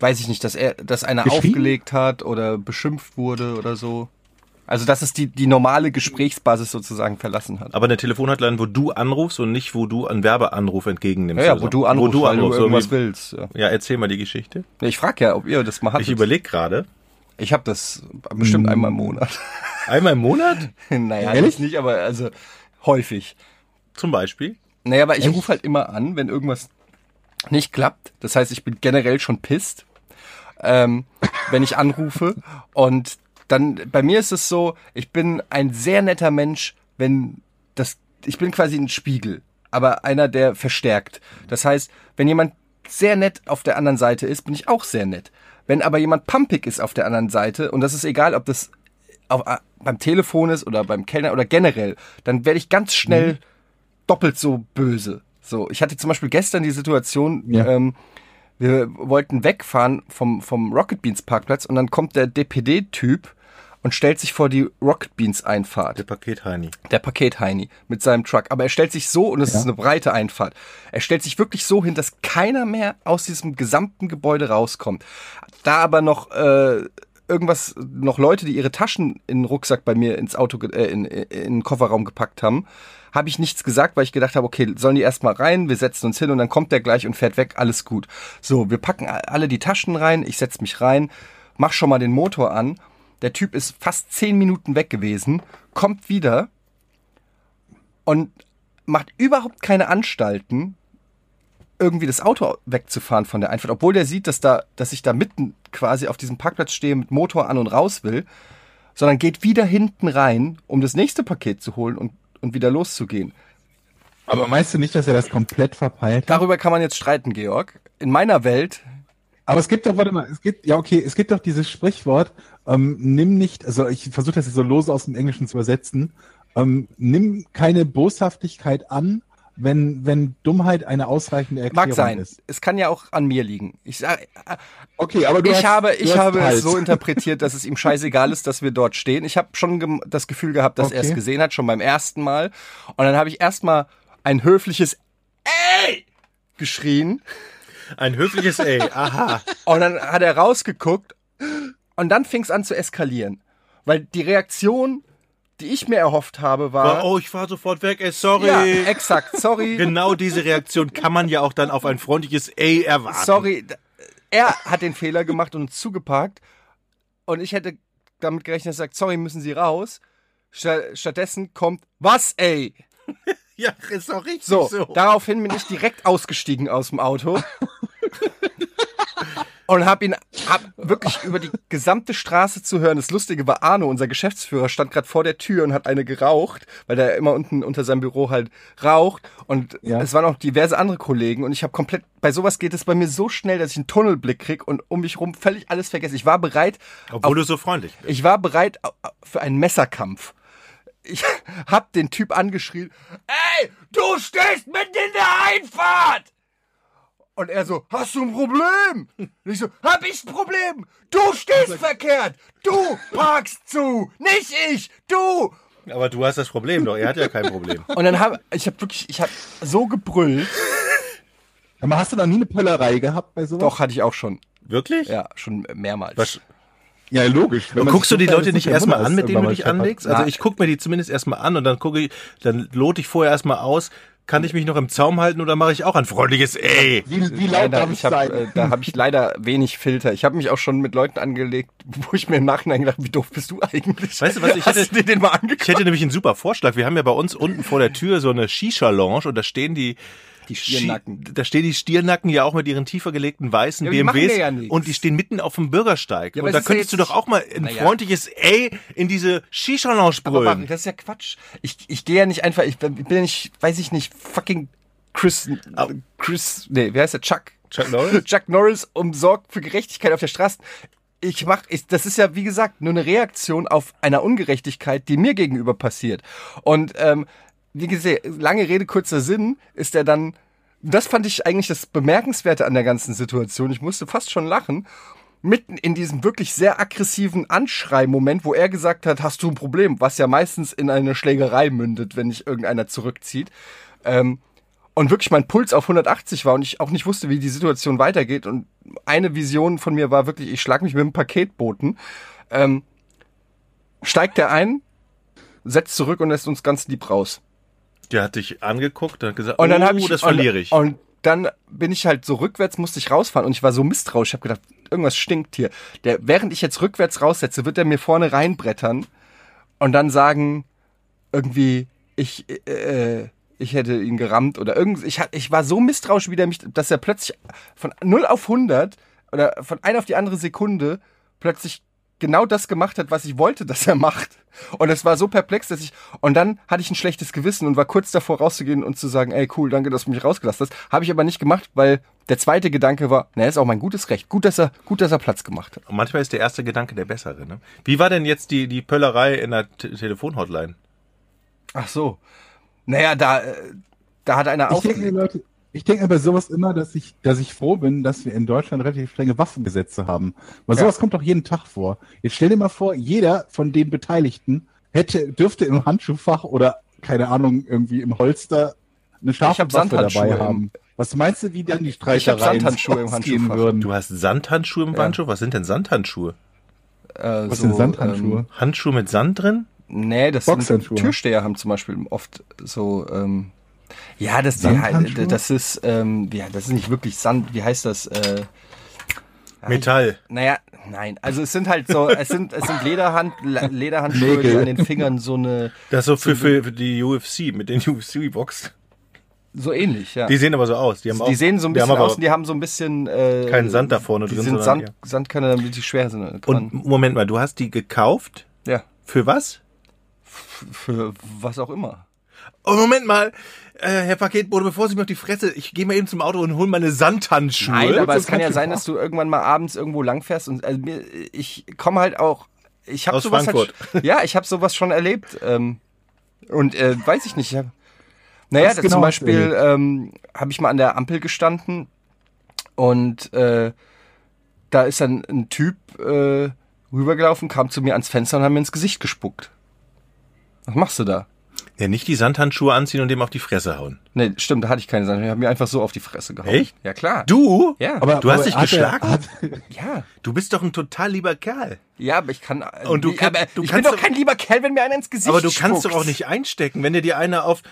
weiß ich nicht, dass er, dass einer aufgelegt hat oder beschimpft wurde oder so. Also dass es die, die normale Gesprächsbasis sozusagen verlassen hat. Aber eine Telefonhotline, wo du anrufst und nicht, wo du einen Werbeanruf entgegennimmst. Ja, ja, wo du anrufst, wo du weil anrufst, du irgendwas irgendwie- willst. Ja. Ja, erzähl mal die Geschichte. Ich frage ja, ob ihr das mal hattet. Ich überlege gerade. Ich habe das bestimmt Hm. einmal im Monat. Einmal im Monat naja, Ehrlich? das nicht, aber also häufig. zum Beispiel. Naja, aber ich rufe halt immer an, wenn irgendwas nicht klappt. Das heißt, ich bin generell schon pisst, ähm, wenn ich anrufe. Und dann, bei mir ist es so, ich bin ein sehr netter Mensch, wenn das, ich bin quasi ein Spiegel, aber einer, der verstärkt. Das heißt, wenn jemand sehr nett auf der anderen Seite ist, bin ich auch sehr nett. Wenn aber jemand pumpig ist auf der anderen Seite, und das ist egal, ob das auf, beim Telefon ist oder beim Kellner oder generell, dann werde ich ganz schnell doppelt so böse. So, ich hatte zum Beispiel gestern die Situation, Ja. ähm, wir wollten wegfahren vom, vom Rocket Beans Parkplatz und dann kommt der DPD-Typ und stellt sich vor die Rocket Beans Einfahrt Der Paket-Heini. der Paket-Heini mit seinem Truck. Aber er stellt sich so, und es Ja. ist eine breite Einfahrt, er stellt sich wirklich so hin, dass keiner mehr aus diesem gesamten Gebäude rauskommt. Da aber noch äh, irgendwas, noch Leute, die ihre Taschen in den Rucksack bei mir ins Auto, äh, in, in den Kofferraum gepackt haben, habe ich nichts gesagt, weil ich gedacht habe, okay, sollen die erstmal rein, wir setzen uns hin und dann kommt der gleich und fährt weg, alles gut. So, wir packen alle die Taschen rein, ich setz mich rein, mach schon mal den Motor an. Der Typ ist fast zehn Minuten weg gewesen, kommt wieder und macht überhaupt keine Anstalten, irgendwie das Auto wegzufahren von der Einfahrt, obwohl der sieht, dass da, dass ich da mitten quasi auf diesem Parkplatz stehe mit Motor an und raus will, sondern geht wieder hinten rein, um das nächste Paket zu holen und, und wieder loszugehen. Aber meinst du nicht, dass er das komplett verpeilt hat? Darüber kann man jetzt streiten, Georg. In meiner Welt, Aber es gibt doch, warte mal, es gibt, ja okay, es gibt doch dieses Sprichwort, ähm, nimm nicht, also ich versuche das jetzt so lose aus dem Englischen zu übersetzen, ähm, nimm keine Boshaftigkeit an, wenn, wenn Dummheit eine ausreichende Erklärung mag sein. ist. Es kann ja auch an mir liegen. Ich sag, Okay, aber du ich hast, habe, du ich hast habe es so interpretiert, dass es ihm scheißegal ist, dass wir dort stehen. Ich habe schon das Gefühl gehabt, dass er es Okay. gesehen hat, schon beim ersten Mal. Und dann habe ich erstmal ein höfliches Ey geschrien. Ein höfliches Ey, aha. Und dann hat er rausgeguckt und dann fing es an zu eskalieren. Weil die Reaktion, die ich mir erhofft habe, war. Oh, ich fahr sofort weg, ey, sorry. ja, exakt, sorry. Genau diese Reaktion kann man ja auch dann auf ein freundliches Ey erwarten. Sorry, er hat den Fehler gemacht und zugeparkt. Und ich hätte damit gerechnet, dass er sagt, sorry, müssen Sie raus. Sta- Stattdessen kommt, was, ey? Ja, ist doch richtig So, so. daraufhin bin ich direkt ausgestiegen aus dem Auto. Und hab ihn hab wirklich über die gesamte Straße zu hören. Das Lustige war, Arno, unser Geschäftsführer, stand gerade vor der Tür und hat eine geraucht, weil der immer unten unter seinem Büro halt raucht. Und Ja. es waren auch diverse andere Kollegen. Und ich habe komplett, bei sowas geht es bei mir so schnell, dass ich einen Tunnelblick krieg und um mich rum völlig alles vergesse. Ich war bereit, Obwohl du so freundlich bist. ich war bereit für einen Messerkampf. ich hab den Typ angeschrien, ey, du stehst mitten in der Einfahrt! Und er so, hast du ein Problem? Und ich so, hab ich ein Problem? Du stehst verkehrt! Du parkst zu! Nicht ich! Du! Aber du hast das Problem doch, er hat ja kein Problem. Und dann hab ich hab wirklich, ich hab so gebrüllt. Aber hast du noch nie eine Pöllerei gehabt bei sowas? Doch, hatte ich auch schon. Wirklich? Ja, schon mehrmals. Was, Ja, logisch. Guckst du die Leute nicht erstmal an, mit denen du dich anlegst? Also ich gucke mir die zumindest erstmal an und dann gucke ich, dann lote ich vorher erstmal aus, kann ich mich noch im Zaum halten oder mache ich auch ein freundliches Ey? Wie, wie laut Leider, darf es ich hab, sein? äh, da habe ich leider wenig Filter. Ich habe mich auch schon mit Leuten angelegt, wo ich mir im Nachhinein gedacht, wie doof bist du eigentlich? Weißt du was, ich Hast hätte- den mal Ich hätte nämlich einen super Vorschlag. Wir haben ja bei uns unten vor der Tür so eine Shisha-Lounge und da stehen die Die Stiernacken. Schi- Da stehen die Stiernacken ja auch mit ihren tiefer gelegten weißen Ja, BMWs ja und die stehen mitten auf dem Bürgersteig. Ja, und da könntest du doch auch mal ein Naja. freundliches Ey in diese Shisha-Lounge brüllen. das ist ja Quatsch. Ich, ich gehe ja nicht einfach, ich bin ich bin ja nicht, weiß ich nicht, fucking Chris, Chris, nee, wer heißt der? Chuck. Chuck Norris? Chuck Norris umsorgt für Gerechtigkeit auf der Straße. Ich mach, ich, das ist ja wie gesagt nur eine Reaktion auf einer Ungerechtigkeit, die mir gegenüber passiert. Und ähm, wie gesagt, lange Rede kurzer Sinn ist er dann. Das fand ich eigentlich das Bemerkenswerte an der ganzen Situation. Ich musste fast schon lachen. Mitten in diesem wirklich sehr aggressiven Anschrei-Moment, wo er gesagt hat, hast du ein Problem, was ja meistens in eine Schlägerei mündet, wenn sich irgendeiner zurückzieht. Ähm, und wirklich mein Puls auf 180 war und ich auch nicht wusste, wie die Situation weitergeht. Und eine Vision von mir war wirklich, ich schlag mich mit dem Paketboten. Ähm, steigt er ein, setzt zurück und lässt uns ganz lieb raus. Der hat dich angeguckt und hat gesagt, Und dann oh, habe ich das verliere ich. Und, und dann bin ich halt so rückwärts, musste ich rausfahren und ich war so misstrauisch. Ich habe gedacht, irgendwas stinkt hier. Der, während ich jetzt rückwärts raussetze, wird er mir vorne reinbrettern und dann sagen irgendwie, ich, äh, ich hätte ihn gerammt oder irgend. Ich, ich war so misstrauisch, wie der mich, dass er plötzlich von 0 auf 100 oder von einer auf die andere Sekunde plötzlich genau das gemacht hat, was ich wollte, dass er macht. Und es war so perplex, dass ich, und dann hatte ich ein schlechtes Gewissen und war kurz davor rauszugehen und zu sagen, ey cool, danke, dass du mich rausgelassen hast. Habe ich aber nicht gemacht, weil der zweite Gedanke war, na, ist auch mein gutes Recht. Gut, dass er, gut, dass er Platz gemacht hat. Und manchmal ist der erste Gedanke der bessere. Ne? Wie war denn jetzt die, die Pöllerei in der T Telefonhotline? Ach so. Naja, da, äh, da hat einer Ich denke, aufgelegt. Leute, ich denke bei sowas immer, dass ich, dass ich froh bin, dass wir in Deutschland relativ strenge Waffengesetze haben. Weil Ja. sowas kommt doch jeden Tag vor. Jetzt stell dir mal vor, jeder von den Beteiligten hätte, dürfte im Handschuhfach oder, keine Ahnung, irgendwie im Holster eine scharfe hab Waffe Sandhandschuhe dabei haben. Was meinst du, wie dann die Ich hab Sandhandschuhe im Handschuhfach. würden? Du hast Sandhandschuhe im Ja. Handschuh? Was sind denn Sandhandschuhe? Äh, Was sind Sandhandschuhe? Ähm, Handschuhe mit Sand drin? nee, das sind. Türsteher haben zum Beispiel oft so, ähm, ja, das, die, Sandhandschuhe? das ist, ähm, ja, das ist nicht wirklich Sand, wie heißt das? Äh, Metall. Naja, nein. Also es sind halt so, es sind, es sind Lederhand, Le- Lederhandschuhe, die an den Fingern so eine, Das ist so für, für, für die UFC, mit den UFC-Box. so ähnlich, ja. Die sehen aber so aus. Die, haben auch, die sehen so ein die haben bisschen aber aus und die haben so ein bisschen äh, keinen Sand da vorne die drin, sind Sand, Sandkörner, damit die schwer sind. Kann Und Moment mal, du hast die gekauft? ja, Für was? für was auch immer. Oh, Moment mal, äh, Herr Paketbote, bevor Sie mir auf die Fresse, ich gehe mal eben zum Auto und hole meine Sandhandschuhe. Nein, aber es kann ja sein, dass du irgendwann mal abends irgendwo langfährst und also mir, ich komme halt auch, ich habe Aus sowas Frankfurt. halt, ja, ich habe sowas schon erlebt ähm, und äh, weiß ich nicht. Ich hab, naja, genau zum Beispiel ähm, habe ich mal an der Ampel gestanden und äh, da ist dann ein Typ äh, rübergelaufen, kam zu mir ans Fenster und hat mir ins Gesicht gespuckt. Was machst du da? Ja, nicht die Sandhandschuhe anziehen und dem auf die Fresse hauen. Nee, stimmt, da hatte ich keine Sache. Ich habe mir einfach so auf die Fresse gehauen. Echt? Ja, klar. Du? Ja. Aber, Du hast aber dich hat er- geschlagen? Hat, Ja. Du bist doch ein total lieber Kerl. Ja, aber ich kann. äh, Und du kann- aber du ich kannst bin doch kein lieber Kerl, wenn mir einer ins Gesicht Aber du kannst spuckt. doch auch nicht einstecken, wenn dir dir einer auf...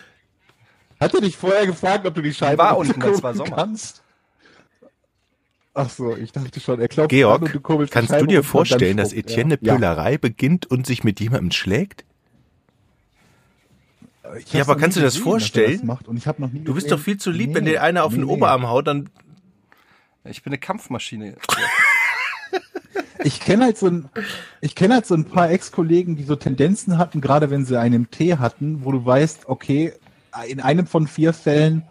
hat er dich vorher gefragt, ob du die Scheibe War unten, das war Sommer. kannst? Ach so, ich dachte schon, er glaubt Georg, an und kurbelst die kannst du dir vorstellen, dass. Etienne eine Ja. Pöllerei beginnt und sich mit jemandem schlägt? Ich Ja, aber kannst du das gesehen, dass er vorstellen? Das macht und ich hab noch nie Du bist gesehen. doch viel zu lieb, Nee, wenn dir einer auf nee, den nee. Oberarm haut, dann... Ich bin eine Kampfmaschine. Ich kenne halt so ein, ich kenne halt so ein paar Ex-Kollegen, die so Tendenzen hatten, gerade wenn sie einen im Tee hatten, wo du weißt, okay, in einem von vier Fällen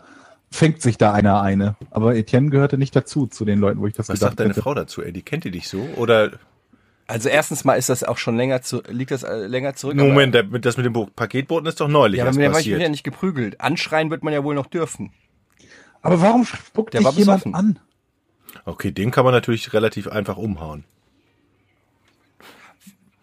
fängt sich da einer eine. Aber Etienne gehörte nicht dazu, zu den Leuten, wo ich das Was gedacht sagt deine hätte. Frau dazu, ey? Die kennt die dich so? Oder Also erstens mal ist das auch schon länger zu, liegt das äh, länger zurück. Moment, der- das mit dem Paketboten ist doch neulich aber, ja, erst aber mir war ich passiert. ja nicht geprügelt. Anschreien wird man ja wohl noch dürfen. Aber warum spuckt Der dich war jemand besoffen. an? Okay, den kann man natürlich relativ einfach umhauen.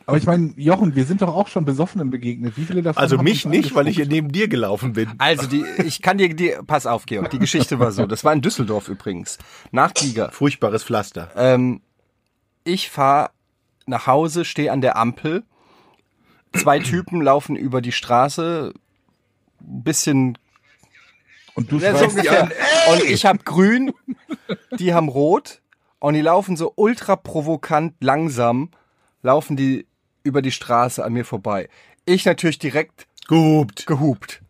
Aber ich meine, Jochen, wir sind doch auch schon Besoffenen begegnet. Wie viele davon Also mich nicht, weil ich hier neben dir gelaufen bin. Also die, ich kann dir die, pass auf, Georg, die Geschichte war so. Das war in Düsseldorf übrigens. Nach Giga. Furchtbares Pflaster. Ähm, ich fahre nach Hause, stehe an der Ampel. Zwei Typen laufen über die Straße, ein bisschen Und du Ja, so die an. Und ich habe grün, die haben rot und die laufen so ultra provokant langsam, laufen die über die Straße an mir vorbei. Ich natürlich direkt Gehupt. gehupt.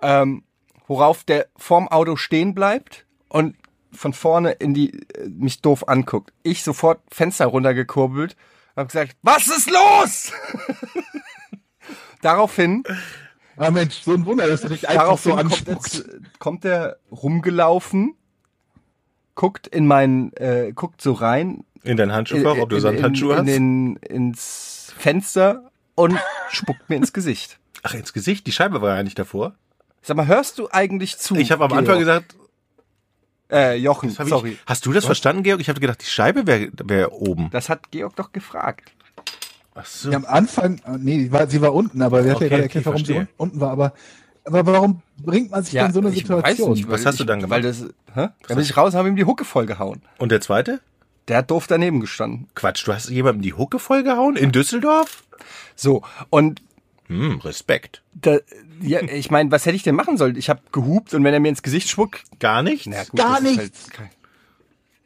Ähm, worauf der vorm Auto stehen bleibt und von vorne in die äh, mich doof anguckt. Ich sofort Fenster runtergekurbelt, hab gesagt, was ist los? Daraufhin Ah Mensch, so ein Wunder, dass du dich einfach so kommt, anspuckst. jetzt, kommt er rumgelaufen, guckt in mein, äh, guckt so rein. In dein Handschuhfach, ob du in, Sandhandschuhe in, hast? in, den, ins Fenster und spuckt mir ins Gesicht. Ach, ins Gesicht? Die Scheibe war ja nicht davor. Sag mal, hörst du eigentlich zu? Ich habe am Georg? Anfang gesagt, Äh, Jochen, sorry. Ich, hast du das verstanden, Georg? Ich habe gedacht, die Scheibe wäre wär oben. Das hat Georg doch gefragt. Ach so. Ja, am Anfang, äh, nee, sie war, sie war unten, aber wer hat Okay, ja gerade okay, erklärt, warum verstehe. sie un- unten war. Aber, aber warum bringt man sich denn so eine ich Situation? Weiß nicht, Was hast du dann gemacht? Weil das, hä? Dann bin ich raus und habe ihm die Hucke vollgehauen. Und der zweite? Der hat doof daneben gestanden. Quatsch, du hast jemandem die Hucke vollgehauen? In Düsseldorf? So, und Hm, Respekt. da, ja, ich meine, was hätte ich denn machen sollen? Ich habe gehupt und wenn er mir ins Gesicht spuckt, Gar nichts? na gut, Gar ist nichts. Halt,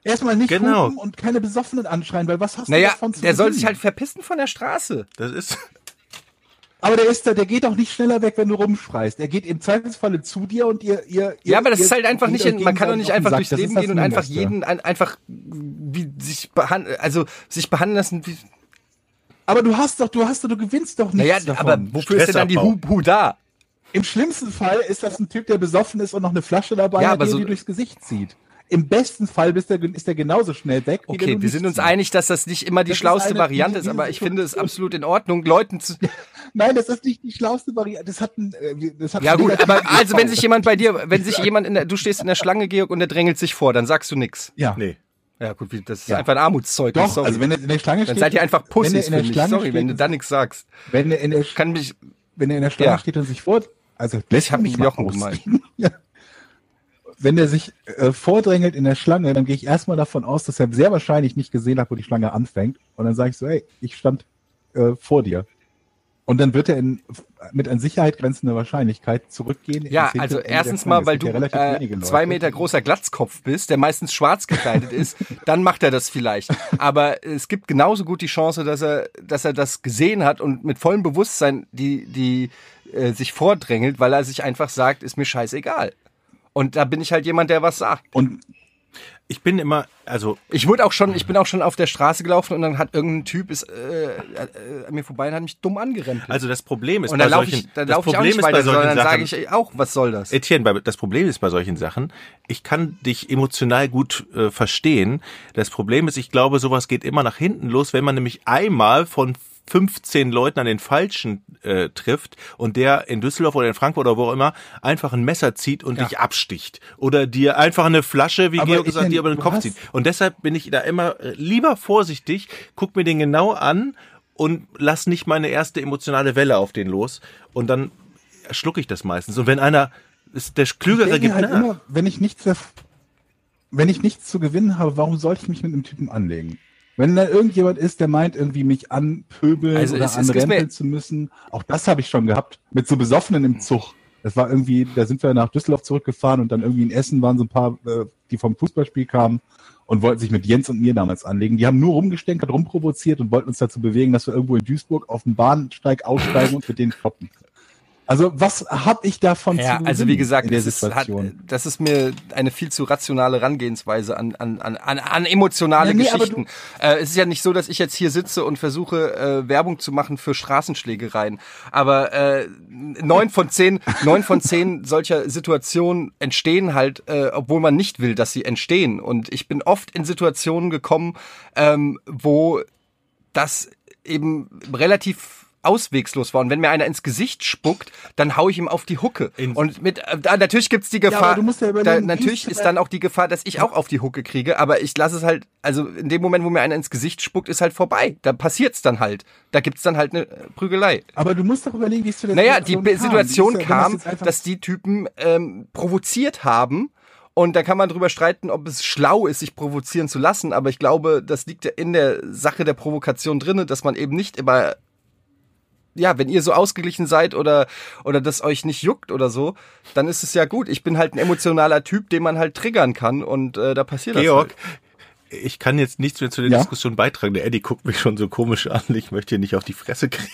Erstmal nicht Genau. hupen und keine Besoffenen anschreien, weil was hast du naja, davon zu der soll sich halt verpissen von der Straße. Das ist. Aber der ist da, der geht doch nicht schneller weg, wenn du rumschreist. Er geht im Zweifelsfalle zu dir und ihr, ihr, ihr Ja, aber das ihr ist halt einfach nicht, man kann doch nicht einfach durchs Leben gehen und einfach jeden ein, einfach wie sich behandeln, also sich behandeln lassen. Wie, Aber du hast doch, du hast doch, du gewinnst doch nichts naja, davon. aber wofür ist denn dann die Hu. Hu da? Im schlimmsten Fall ist das ein Typ, der besoffen ist und noch eine Flasche dabei Ja, hat, aber die so- er dir durchs Gesicht zieht. Im besten Fall ist er, ist er genauso schnell weg. Okay, wir sind nichts uns einig, dass das nicht immer die Das schlauste Variante ist, aber ich finde es absolut in Ordnung, Leuten zu. Nein, das ist nicht die schlauste Variante. Das hat ein, äh, das hat Ja gut, aber also wenn sich jemand bei dir, wenn sich jemand in der, du stehst in der Schlange, Georg, und der drängelt sich vor, dann sagst du nix. ja. Nee. Ja gut, das ist Ja. einfach ein Armutszeugnis. Doch, sorry. also wenn er in der Schlange dann steht, seid ihr einfach wenn Pussys in der mich. Schlange Sorry, steht, wenn du da nichts sagst. wenn er in der, Kann mich, wenn er in der Schlange Ja. steht und sich vor, also lässt hab mich Jochen ausreden. ja. Wenn er sich äh, vordrängelt in der Schlange, dann gehe ich erstmal davon aus, dass er sehr wahrscheinlich nicht gesehen hat, wo die Schlange anfängt. Und dann sage ich so, hey, ich stand äh, vor dir. Und dann wird er in, mit an Sicherheit grenzender Wahrscheinlichkeit zurückgehen. Ja, also erstens mal, weil du ja äh, zwei Meter großer Glatzkopf bist, der meistens schwarz gekleidet ist, dann macht er das vielleicht. Aber es gibt genauso gut die Chance, dass er, dass er das gesehen hat und mit vollem Bewusstsein die, die äh, sich vordrängelt, weil er sich einfach sagt, ist mir scheißegal. Und da bin ich halt jemand, der was sagt. Und Ich bin immer, also Ich wurde auch schon, ich bin auch schon auf der Straße gelaufen und dann hat irgendein Typ ist äh, äh, an mir vorbei und hat mich dumm angerempelt. Also das Problem ist und bei solchen, ich, dann das laufe ich auch Problem nicht ist bei weiter, solchen sondern dann Sachen, sage ich auch, was soll das? Etienne, bei, das Problem ist bei solchen Sachen, ich kann dich emotional gut äh, verstehen. Das Problem ist, ich glaube, sowas geht immer nach hinten los, wenn man nämlich einmal von 15 Leuten an den Falschen äh, trifft und der in Düsseldorf oder in Frankfurt oder wo auch immer einfach ein Messer zieht und Ja. dich absticht. Oder dir einfach eine Flasche, wie Aber Georg gesagt, dir über den Kopf hast- zieht. Und deshalb bin ich da immer äh, lieber vorsichtig, guck mir den genau an und lass nicht meine erste emotionale Welle auf den los. Und dann schlucke ich das meistens. Und wenn einer, ist der Klügere gibt halt immer, wenn ich nichts, wenn ich nichts zu gewinnen habe, warum sollte ich mich mit einem Typen anlegen? Wenn da irgendjemand ist, der meint, irgendwie mich anpöbeln Also oder es- anrempeln zu müssen, auch das habe ich schon gehabt. Mit so Besoffenen im Zug. Das war irgendwie, da sind wir nach Düsseldorf zurückgefahren und dann irgendwie in Essen waren so ein paar, äh, die vom Fußballspiel kamen und wollten sich mit Jens und mir damals anlegen. Die haben nur rumgestänkert, rumprovoziert und wollten uns dazu bewegen, dass wir irgendwo in Duisburg auf den Bahnsteig aussteigen und mit denen kloppen. Also was habe ich davon Ja, zu also wie gesagt, es ist, hat, Situation? das ist mir eine viel zu rationale Herangehensweise an, an, an, an, emotionale Ja, nee, Geschichten. Äh, es ist ja nicht so, dass ich jetzt hier sitze und versuche, äh, Werbung zu machen für Straßenschlägereien. Aber äh, neun von zehn, neun von zehn solcher Situationen entstehen halt, äh, obwohl man nicht will, dass sie entstehen. Und ich bin oft in Situationen gekommen, ähm, wo das eben relativ auswegslos war. Und wenn mir einer ins Gesicht spuckt, dann hau ich ihm auf die Hucke. In- und mit äh, da, natürlich gibt's die Gefahr. musst ja da, natürlich ist dann auch die Gefahr, dass ich auch auf die Hucke kriege. Aber ich lasse es halt, also in dem Moment, wo mir einer ins Gesicht spuckt, ist halt vorbei. Da passiert's dann halt. Da gibt's dann halt eine äh, Prügelei. Aber du musst doch überlegen, wie es zu der Naja, die Situation kam. Situation Das ist ja- wenn kam, das dass die Typen ähm, provoziert haben. Und da kann man drüber streiten, ob es schlau ist, sich provozieren zu lassen. Aber ich glaube, das liegt ja in der Sache der Provokation drinne, dass man eben nicht immer, ja, wenn ihr so ausgeglichen seid oder, oder das euch nicht juckt oder so, dann ist es ja gut. Ich bin halt ein emotionaler Typ, den man halt triggern kann und äh, da passiert Georg, das halt. ich kann jetzt nichts mehr zu der Ja? Diskussion beitragen. Der Eddie guckt mich schon so komisch an. Ich möchte hier nicht auf die Fresse kriegen.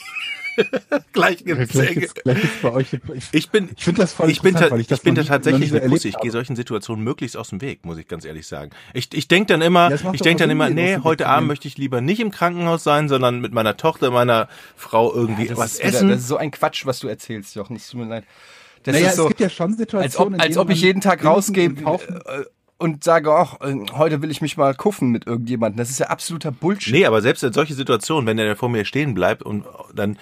Gleich gibt's Gleich Enge. ist, gleich ist bei euch. Ich, Ich bin, ich finde das voll ich bin, weil ich ich, das bin noch da tatsächlich eine Pussy. Ich gehe solchen Situationen möglichst aus dem Weg, muss ich ganz ehrlich sagen. Ich, ich denke dann immer, Ja, ich denke auch dann immer, nee, heute Abend möchte ich lieber nicht im Krankenhaus sein, sondern mit meiner Tochter, meiner Frau irgendwie Das was ist, essen. das ist so ein Quatsch, was du erzählst, Jochen. Es tut mir leid. Das Naja, ist so, es gibt ja schon als ob, Situationen, als ob ich jeden Tag Minuten rausgehe äh, und sage, ach, äh, heute will ich mich mal kuffen mit irgendjemandem. Das ist ja absoluter Bullshit. Nee, aber selbst in solche Situationen, wenn der vor mir stehen bleibt und dann,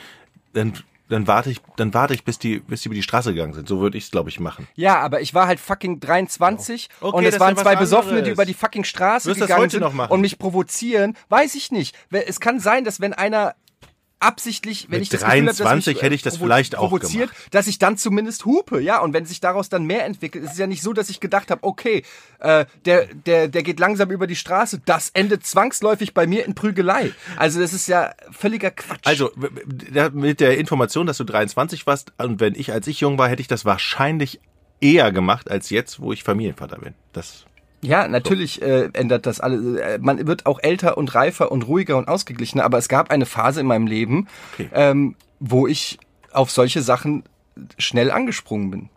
dann, dann warte ich, dann warte ich, bis die, bis die über die Straße gegangen sind. So würde ich es, glaube ich, machen. Ja, aber ich war halt fucking 23 Okay, und es waren zwei Besoffene, die über die fucking Straße Wirst gegangen sind und mich provozieren. Weiß ich nicht. Es kann sein, dass wenn einer absichtlich, wenn Mit ich das Gefühl hab, dass 23 mich, hätte ich das vielleicht auch provoziert, dass ich dann zumindest hupe, ja. Und wenn sich daraus dann mehr entwickelt, ist es ja nicht so, dass ich gedacht habe, okay, äh, der, der, der geht langsam über die Straße, das endet zwangsläufig bei mir in Prügelei. Also das ist ja völliger Quatsch. Also mit der Information, dass du 23 warst und wenn ich, als ich jung war, hätte ich das wahrscheinlich eher gemacht als jetzt, wo ich Familienvater bin. Das Ja, natürlich äh, ändert das alle. Äh, Man wird auch älter und reifer und ruhiger und ausgeglichener, aber es gab eine Phase in meinem Leben, Okay. ähm, wo ich auf solche Sachen schnell angesprungen bin.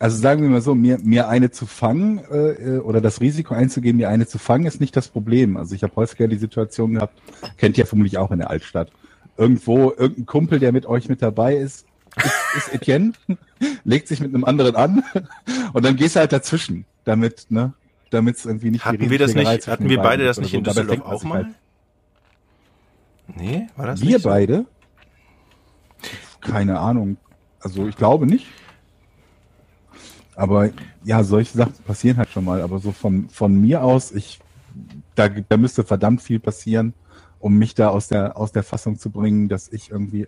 Also sagen wir mal so, mir, mir eine zu fangen äh, äh, oder das Risiko einzugehen, mir eine zu fangen, ist nicht das Problem. Also ich habe häufiger die Situation gehabt, kennt ihr vermutlich auch in der Altstadt. Irgendwo, irgendein Kumpel, der mit euch mit dabei ist, ist, ist Etienne, legt sich mit einem anderen an und dann gehst du halt dazwischen, damit, ne, damit es irgendwie nicht hatten wir das nicht, hatten wir beide das nicht so. in Dabei Düsseldorf auch mal? halt- Nee, war das Wir nicht so? beide? Keine Ahnung. Also ich glaube nicht. Aber ja, solche Sachen passieren halt schon mal. Aber so von, von mir aus, ich, da, da müsste verdammt viel passieren, um mich da aus der, aus der Fassung zu bringen, dass ich irgendwie,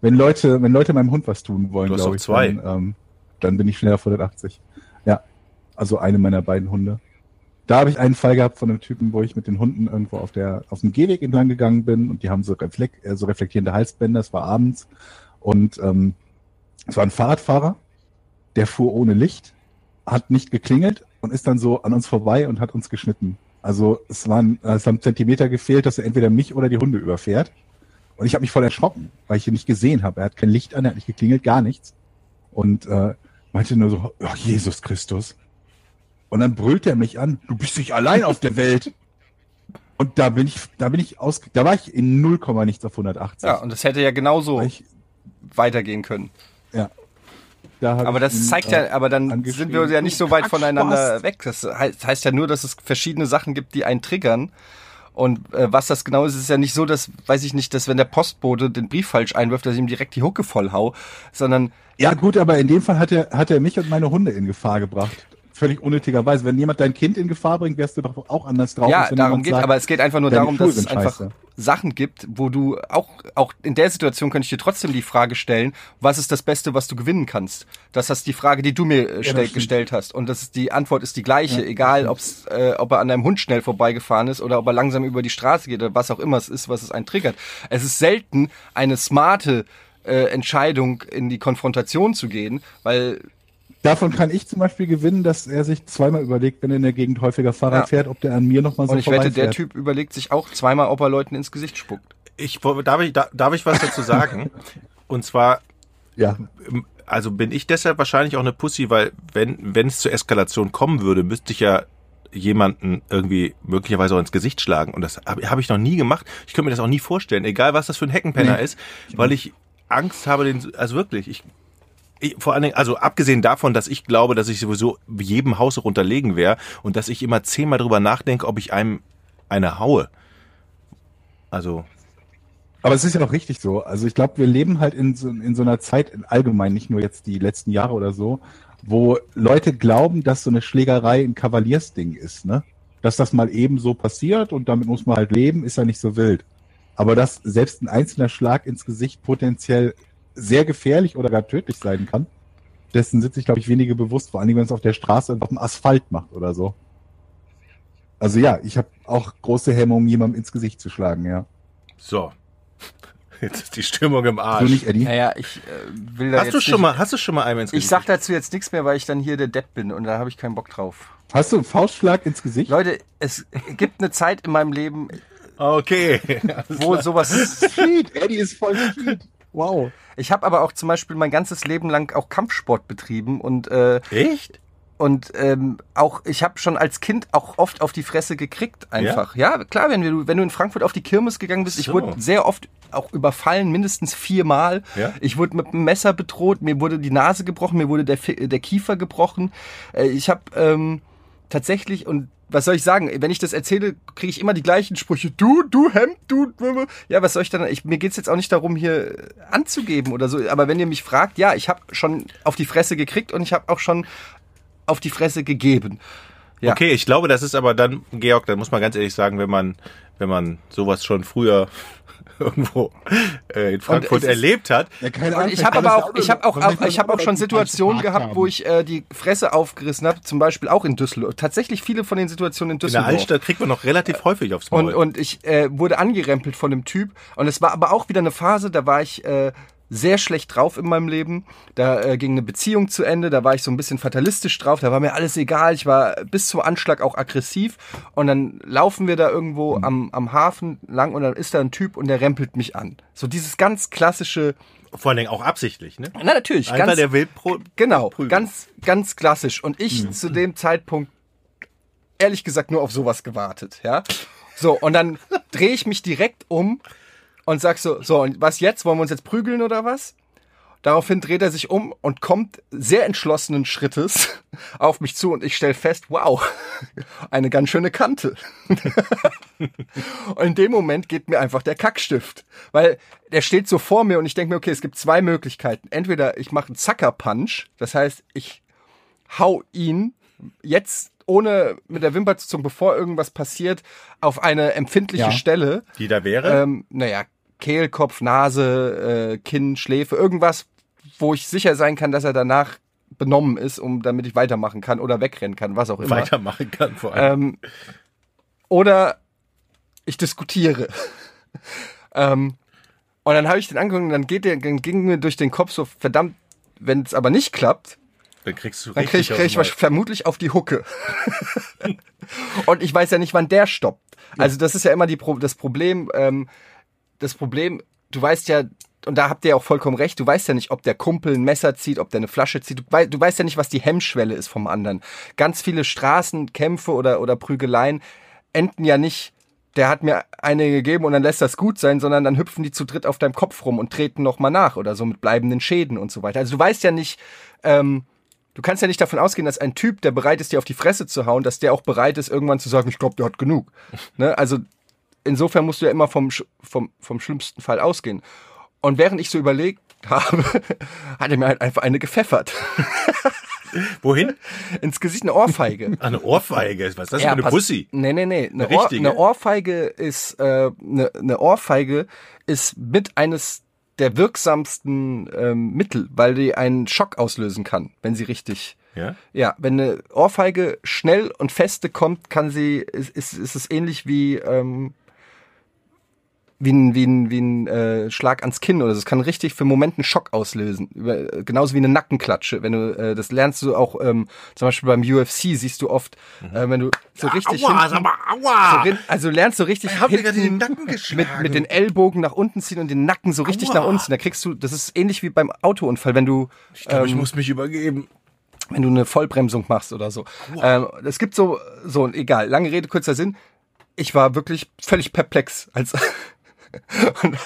wenn Leute, wenn Leute meinem Hund was tun wollen, glaube ich, zwei. Dann, ähm, dann bin ich schneller vor 180. Ja. Also eine meiner beiden Hunde. Da habe ich einen Fall gehabt von einem Typen, wo ich mit den Hunden irgendwo auf der auf dem Gehweg entlang gegangen bin und die haben so, reflekt, äh, so reflektierende Halsbänder, es war abends und ähm, es war ein Fahrradfahrer, der fuhr ohne Licht, hat nicht geklingelt und ist dann so an uns vorbei und hat uns geschnitten. Also es waren es haben Zentimeter gefehlt, dass er entweder mich oder die Hunde überfährt. Und ich habe mich voll erschrocken, weil ich ihn nicht gesehen habe. Er hat kein Licht an, er hat nicht geklingelt, gar nichts. Und äh, meinte nur so, oh, Jesus Christus. Und dann brüllt er mich an, du bist nicht allein auf der Welt. Und da bin ich, da bin ich aus, da war ich in 0, nichts auf 180. Ja, und das hätte ja genauso ich, weitergehen können. ja. Da Aber das ihn, zeigt äh, ja, aber dann sind wir ja nicht so weit voneinander weg. Das heißt ja nur, dass es verschiedene Sachen gibt, die einen triggern. Und äh, was das genau ist, ist ja nicht so, dass, weiß ich nicht, dass wenn der Postbote den Brief falsch einwirft, dass ich ihm direkt die Hucke voll hau, sondern Ja, gut, aber in dem Fall hat er, hat er mich und meine Hunde in Gefahr gebracht. Völlig unnötigerweise. Wenn jemand dein Kind in Gefahr bringt, wärst du doch auch anders drauf. ja, darum geht, sagt, aber es geht einfach nur darum, dass es einfach scheiße. Sachen gibt, wo du auch, auch in der Situation könnte ich dir trotzdem die Frage stellen, was ist das Beste, was du gewinnen kannst? Das ist die Frage, die du mir äh, stimmt. gestellt hast. Und das ist, die Antwort ist die gleiche, Ja, egal ob's, äh, ob er an deinem Hund schnell vorbeigefahren ist oder ob er langsam über die Straße geht oder was auch immer es ist, was es einen triggert. Es ist selten eine smarte äh, Entscheidung, in die Konfrontation zu gehen, weil Davon kann ich zum Beispiel gewinnen, dass er sich zweimal überlegt, wenn er in der Gegend häufiger Fahrrad Ja. fährt, ob der an mir nochmal so und ich wette, der. Typ überlegt sich auch zweimal, ob er Leuten ins Gesicht spuckt. Ich, darf, ich, da- darf ich was dazu sagen? Und zwar, Ja, also bin ich deshalb wahrscheinlich auch eine Pussy, weil wenn wenn es zur Eskalation kommen würde, müsste ich ja jemanden irgendwie möglicherweise auch ins Gesicht schlagen. Und das habe hab ich noch nie gemacht. Ich könnte mir das auch nie vorstellen, egal was das für ein Heckenpenner Nee. ist, weil ich Angst habe, den, also wirklich, ich, ich, vor allen Dingen, also abgesehen davon, dass ich glaube, dass ich sowieso jedem Haus runterlegen wäre und dass ich immer zehnmal drüber nachdenke, ob ich einem eine haue. Also Aber es ist ja auch richtig so. Also ich glaube, wir leben halt in so, in so einer Zeit allgemein, nicht nur jetzt die letzten Jahre oder so, wo Leute glauben, dass so eine Schlägerei ein Kavaliersding ist, ne? Dass das mal eben so passiert und damit muss man halt leben, ist ja nicht so wild. Aber dass selbst ein einzelner Schlag ins Gesicht potenziell sehr gefährlich oder gar tödlich sein kann, dessen sind sich, glaube ich, wenige bewusst, vor allem wenn es auf der Straße und auf dem Asphalt macht oder so. Also ja, ich habe auch große Hemmungen, jemandem ins Gesicht zu schlagen, ja. so. Jetzt ist die Stimmung im Arsch. nicht, Eddie? Naja, ich äh, will da hast jetzt du schon nicht, mal, hast du schon mal einem ins Ich Gesicht? sag dazu jetzt nichts mehr, weil ich dann hier der Depp bin und da habe ich keinen Bock drauf. Hast du einen Faustschlag ins Gesicht? Leute, es gibt eine Zeit in meinem Leben, Okay. wo sowas. Street, Eddie ist voll Street. Wow. Ich habe aber auch zum Beispiel mein ganzes Leben lang auch Kampfsport betrieben und äh, Echt? und ähm, auch ich habe schon als Kind auch oft auf die Fresse gekriegt einfach. Ja, klar, wenn du wenn du in Frankfurt auf die Kirmes gegangen bist, ich So. wurde sehr oft auch überfallen, mindestens viermal. Ja. Ich wurde mit einem Messer bedroht, mir wurde die Nase gebrochen, mir wurde der der Kiefer gebrochen. Äh, ich habe ähm, tatsächlich und was soll ich sagen? Wenn ich das erzähle, kriege ich immer die gleichen Sprüche. Du, du Hemd, du. Ja, was soll ich dann? Ich, mir geht's jetzt auch nicht darum, hier anzugeben oder so. Aber wenn ihr mich fragt, ja, ich habe schon auf die Fresse gekriegt und ich habe auch schon auf die Fresse gegeben. Ja. Okay, ich glaube, das ist aber dann, Georg, da muss man ganz ehrlich sagen, wenn man, wenn man sowas schon früher irgendwo äh, in Frankfurt ist- erlebt hat, Ja, keine Und ich habe aber auch, ich habe auch, auch, ich habe auch schon Situationen gehabt, wo ich äh, die Fresse aufgerissen habe, zum Beispiel auch in Düsseldorf. Tatsächlich viele von den Situationen in in der Düsseldorf. Altstadt kriegt man noch relativ häufig aufs Maul. Und, und ich äh, wurde angerempelt von dem Typ. Und es war aber auch wieder eine Phase, da war ich äh, sehr schlecht drauf in meinem Leben. Da äh, ging eine Beziehung zu Ende, da war ich so ein bisschen fatalistisch drauf, da war mir alles egal. Ich war bis zum Anschlag auch aggressiv. Und dann laufen wir da irgendwo am, am Hafen lang und dann ist da ein Typ und der rempelt mich an. So dieses ganz klassische, Vor allen Dingen auch absichtlich, ne? na natürlich, Einfach ganz, der will pro Genau, prügeln. ganz, ganz klassisch. Und ich zu dem Zeitpunkt ehrlich gesagt nur auf sowas gewartet, ja. So, und dann drehe ich mich direkt um und sag so, so, und was jetzt? Wollen wir uns jetzt prügeln oder was? Daraufhin dreht er sich um und kommt sehr entschlossenen Schrittes auf mich zu und ich stelle fest, wow, eine ganz schöne Kante. und in dem Moment geht mir einfach der Kackstift, weil der steht so vor mir und ich denke mir, okay, es gibt zwei Möglichkeiten. Entweder ich mache einen Zucker-Punch, das heißt, ich hau ihn jetzt ohne mit der Wimper zu zucken, bevor irgendwas passiert, auf eine empfindliche Ja. Stelle. Die da wäre. Ähm, naja, Kehlkopf, Nase, äh, Kinn, Schläfe, irgendwas, wo ich sicher sein kann, dass er danach benommen ist, um damit ich weitermachen kann oder wegrennen kann, was auch immer. weitermachen kann vor allem. Ähm, oder ich diskutiere. ähm, und dann habe ich den angeguckt und dann geht der, dann ging mir durch den Kopf so, verdammt, wenn es aber nicht klappt, dann kriegst du dann kriege ich, krieg ich vermutlich auf die Hucke. und ich weiß ja nicht, wann der stoppt. Also das ist ja immer die Pro das Problem. Ähm, das Problem, du weißt ja, und da habt ihr ja auch vollkommen recht, du weißt ja nicht, ob der Kumpel ein Messer zieht, ob der eine Flasche zieht. Du, wei du weißt ja nicht, was die Hemmschwelle ist vom anderen. Ganz viele Straßenkämpfe oder, oder Prügeleien enden ja nicht, der hat mir eine gegeben und dann lässt das gut sein, sondern dann hüpfen die zu dritt auf deinem Kopf rum und treten nochmal nach oder so mit bleibenden Schäden und so weiter. Also du weißt ja nicht, ähm, du kannst ja nicht davon ausgehen, dass ein Typ, der bereit ist, dir auf die Fresse zu hauen, dass der auch bereit ist, irgendwann zu sagen, ich glaube, der hat genug. ne? Also insofern musst du ja immer vom, vom, vom schlimmsten Fall ausgehen. Und während ich so überlegt habe, hat er mir halt einfach eine gepfeffert. Wohin? Ins Gesicht eine Ohrfeige. Eine Ohrfeige. Was ist das für eine Pussy? Nee, nee, nee. Eine, Eine Ohr, eine Ohrfeige ist, äh, eine, eine Ohrfeige ist mit eines der wirksamsten ähm, Mittel, weil die einen Schock auslösen kann, wenn sie richtig. Ja? Ja, wenn eine Ohrfeige schnell und feste kommt, kann sie, ist, ist, ist es ähnlich wie, ähm, wie ein, wie ein, wie ein äh, Schlag ans Kinn oder so. Es kann richtig für einen Moment einen Schock auslösen. Über, äh, genauso wie eine Nackenklatsche. Wenn du, äh, das lernst du auch, ähm, zum Beispiel beim UFC siehst du oft, äh, wenn du so richtig aua, hinten, sag mal, so, aua! rin- also lernst du richtig Ich hab in den hinten Nacken mit, geschlagen. mit den Ellbogen nach unten ziehen und den Nacken so richtig Aua. nach unten. Da kriegst du, das ist ähnlich wie beim Autounfall, wenn du ich glaube, ich ähm, muss mich übergeben. wenn du eine Vollbremsung machst oder so. Ähm, es gibt so, so, egal, lange Rede, kurzer Sinn. Ich war wirklich völlig perplex als und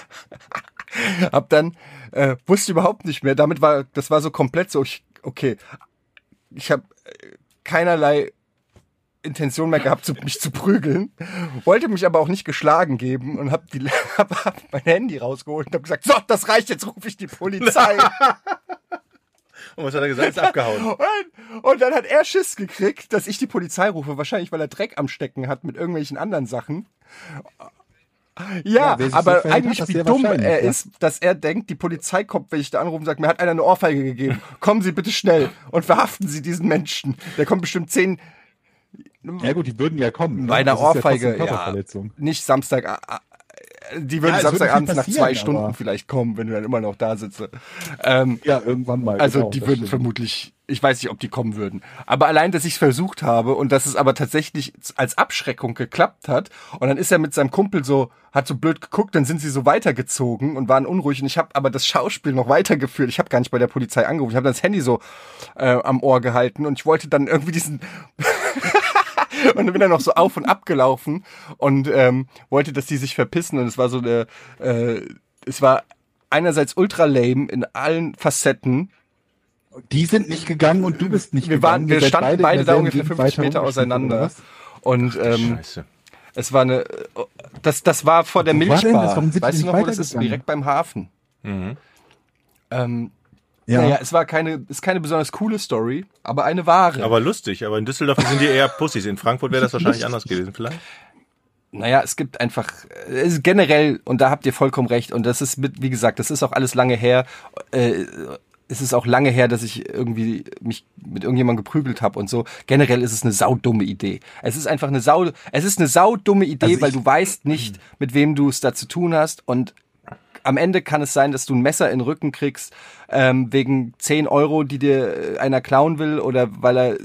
hab dann äh, wusste überhaupt nicht mehr. Damit war das war so komplett so. Ich, okay, ich habe keinerlei Intention mehr gehabt, zu, mich zu prügeln, wollte mich aber auch nicht geschlagen geben und habe hab, hab mein Handy rausgeholt und habe gesagt, so, das reicht, jetzt rufe ich die Polizei. und was hat er gesagt? Ist abgehauen. Und, und dann hat er Schiss gekriegt, dass ich die Polizei rufe, wahrscheinlich weil er Dreck am Stecken hat mit irgendwelchen anderen Sachen. Ja, Ja, aber eigentlich hat wie dumm er ist, dass er denkt, die Polizei kommt, wenn ich da anrufe und sagt, mir hat einer eine Ohrfeige gegeben. Kommen Sie bitte schnell und verhaften Sie diesen Menschen. Der kommt bestimmt zehn, Ja gut, die würden ja kommen. ne? bei einer Ohrfeige, ja, nicht Samstag, die würden Ja, Samstagabends nach zwei Stunden vielleicht kommen, wenn du dann immer noch da sitzt. Ähm, Ja, irgendwann mal. Also genau, die würden stimmt. vermutlich, ich weiß nicht, ob die kommen würden. Aber allein, dass ich es versucht habe und dass es aber tatsächlich als Abschreckung geklappt hat. Und dann ist er mit seinem Kumpel so, hat so blöd geguckt, dann sind sie so weitergezogen und waren unruhig. Und ich habe aber das Schauspiel noch weitergeführt. Ich habe gar nicht bei der Polizei angerufen. Ich habe das Handy so äh, am Ohr gehalten und ich wollte dann irgendwie diesen und dann bin er noch so auf und ab gelaufen und ähm, wollte, dass die sich verpissen. Und es war so eine, äh, es war einerseits ultra lame in allen Facetten. Die sind nicht gegangen und du bist nicht Wir gegangen. waren, wir standen in beide da ungefähr Gegend 50 weiter Meter auseinander. was? Und ähm, Scheiße. es war eine, das, das war vor der Wo war denn das? Milchbar. Warum sind die weißt du nicht noch, wo das ist? Direkt beim Hafen. Mhm. Ähm, Ja. Naja, es war keine, ist keine besonders coole Story, aber eine wahre. Aber lustig, aber in Düsseldorf sind die eher Pussys. In Frankfurt wäre das wahrscheinlich anders gewesen, vielleicht. Naja, es gibt einfach es ist generell, und da habt ihr vollkommen recht, und das ist mit, wie gesagt, das ist auch alles lange her. Äh, es ist auch lange her, dass ich irgendwie mich mit irgendjemandem geprügelt habe und so. Generell ist es eine saudumme Idee. Es ist einfach eine sau, es ist eine saudumme Idee, Also weil du weißt nicht, mit wem du es da zu tun hast und am Ende kann es sein, dass du ein Messer in den Rücken kriegst, ähm, wegen 10 Euro, die dir äh, einer klauen will oder weil er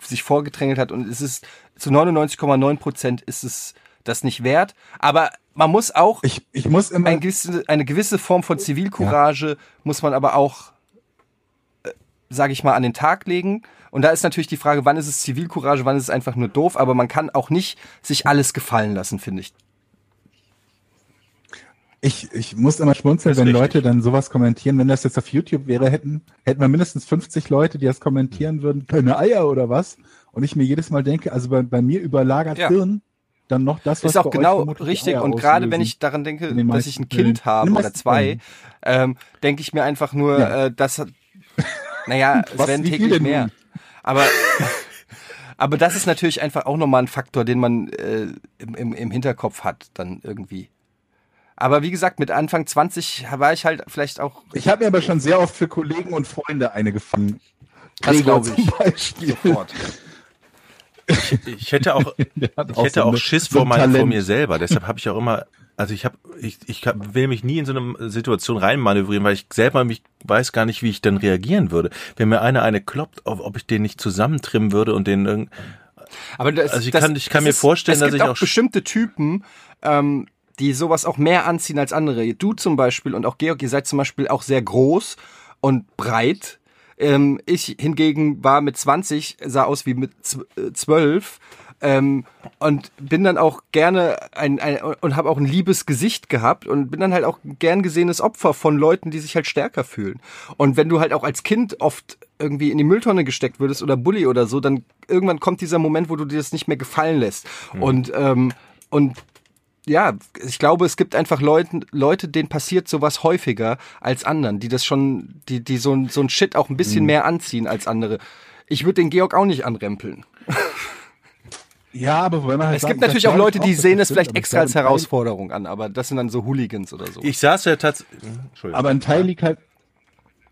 sich vorgedrängelt hat. Und es ist zu 99,9 Prozent ist es das nicht wert. Aber man muss auch Ich, ich muss immer. ein gewisse, eine gewisse Form von Zivilcourage muss man aber auch, äh, sage ich mal, an den Tag legen. Und da ist natürlich die Frage, wann ist es Zivilcourage, wann ist es einfach nur doof. Aber man kann auch nicht sich alles gefallen lassen, finde ich. Ich, ich muss immer schmunzeln, wenn richtig. Leute dann sowas kommentieren. Wenn das jetzt auf YouTube wäre, hätten, hätten wir mindestens 50 Leute, die das kommentieren würden, keine Eier oder was. Und ich mir jedes Mal denke, also bei, bei mir überlagert Ja. Hirn dann noch das, was ist auch genau richtig. Und gerade wenn ich daran denke, dass ich ein. Kind habe oder zwei, ähm, denke ich mir einfach nur, Ja. äh, das hat, naja, es werden täglich mehr. nun? Aber, aber das ist natürlich einfach auch nochmal ein Faktor, den man äh, im, im, im Hinterkopf hat, dann irgendwie. Aber wie gesagt, mit Anfang 20 war ich halt vielleicht auch Ich habe mir aber schon sehr oft für Kollegen und Freunde eine gefangen. Das Gregor glaub ich. Zum Beispiel. sofort. Ich hätte auch, ich hätte auch eine- Schiss so vor, ein mein, vor mir selber. Deshalb habe ich auch immer, also ich habe, ich, ich hab- will mich nie in so eine Situation reinmanövrieren, weil ich selber mich weiß gar nicht, wie ich dann reagieren würde. Wenn mir einer eine kloppt, ob, ob ich den nicht zusammentrimmen würde und den irgend, Aber das, Also ich das, kann- ich kann mir ist, vorstellen, dass ich auch, auch- bestimmte Typen, ähm, die sowas auch mehr anziehen als andere. Du zum Beispiel und auch Georg, ihr seid zum Beispiel auch sehr groß und breit. Ähm, ich hingegen war mit 20, sah aus wie mit zw- äh, 12 ähm, und bin dann auch gerne ein, ein und habe auch ein liebes Gesicht gehabt und bin dann halt auch gern gesehenes Opfer von Leuten, die sich halt stärker fühlen. Und wenn du halt auch als Kind oft irgendwie in die Mülltonne gesteckt würdest oder Bully oder so, dann irgendwann kommt dieser Moment, wo du dir das nicht mehr gefallen lässt. Und ähm, und ja, ich glaube, es gibt einfach Leuten, Leute, denen passiert sowas häufiger als anderen, die das schon, die, die so, ein- so ein Shit auch ein bisschen mehr anziehen als andere. Ich würde den Georg auch nicht anrempeln. Ja, aber wenn man halt Es sagt, gibt natürlich auch Leute, die dass sehen das es vielleicht stimmt, extra als Herausforderung an, aber das sind dann so Hooligans oder so. ich saß ja tatsächlich, Entschuldigung. Aber ein Teil liegt halt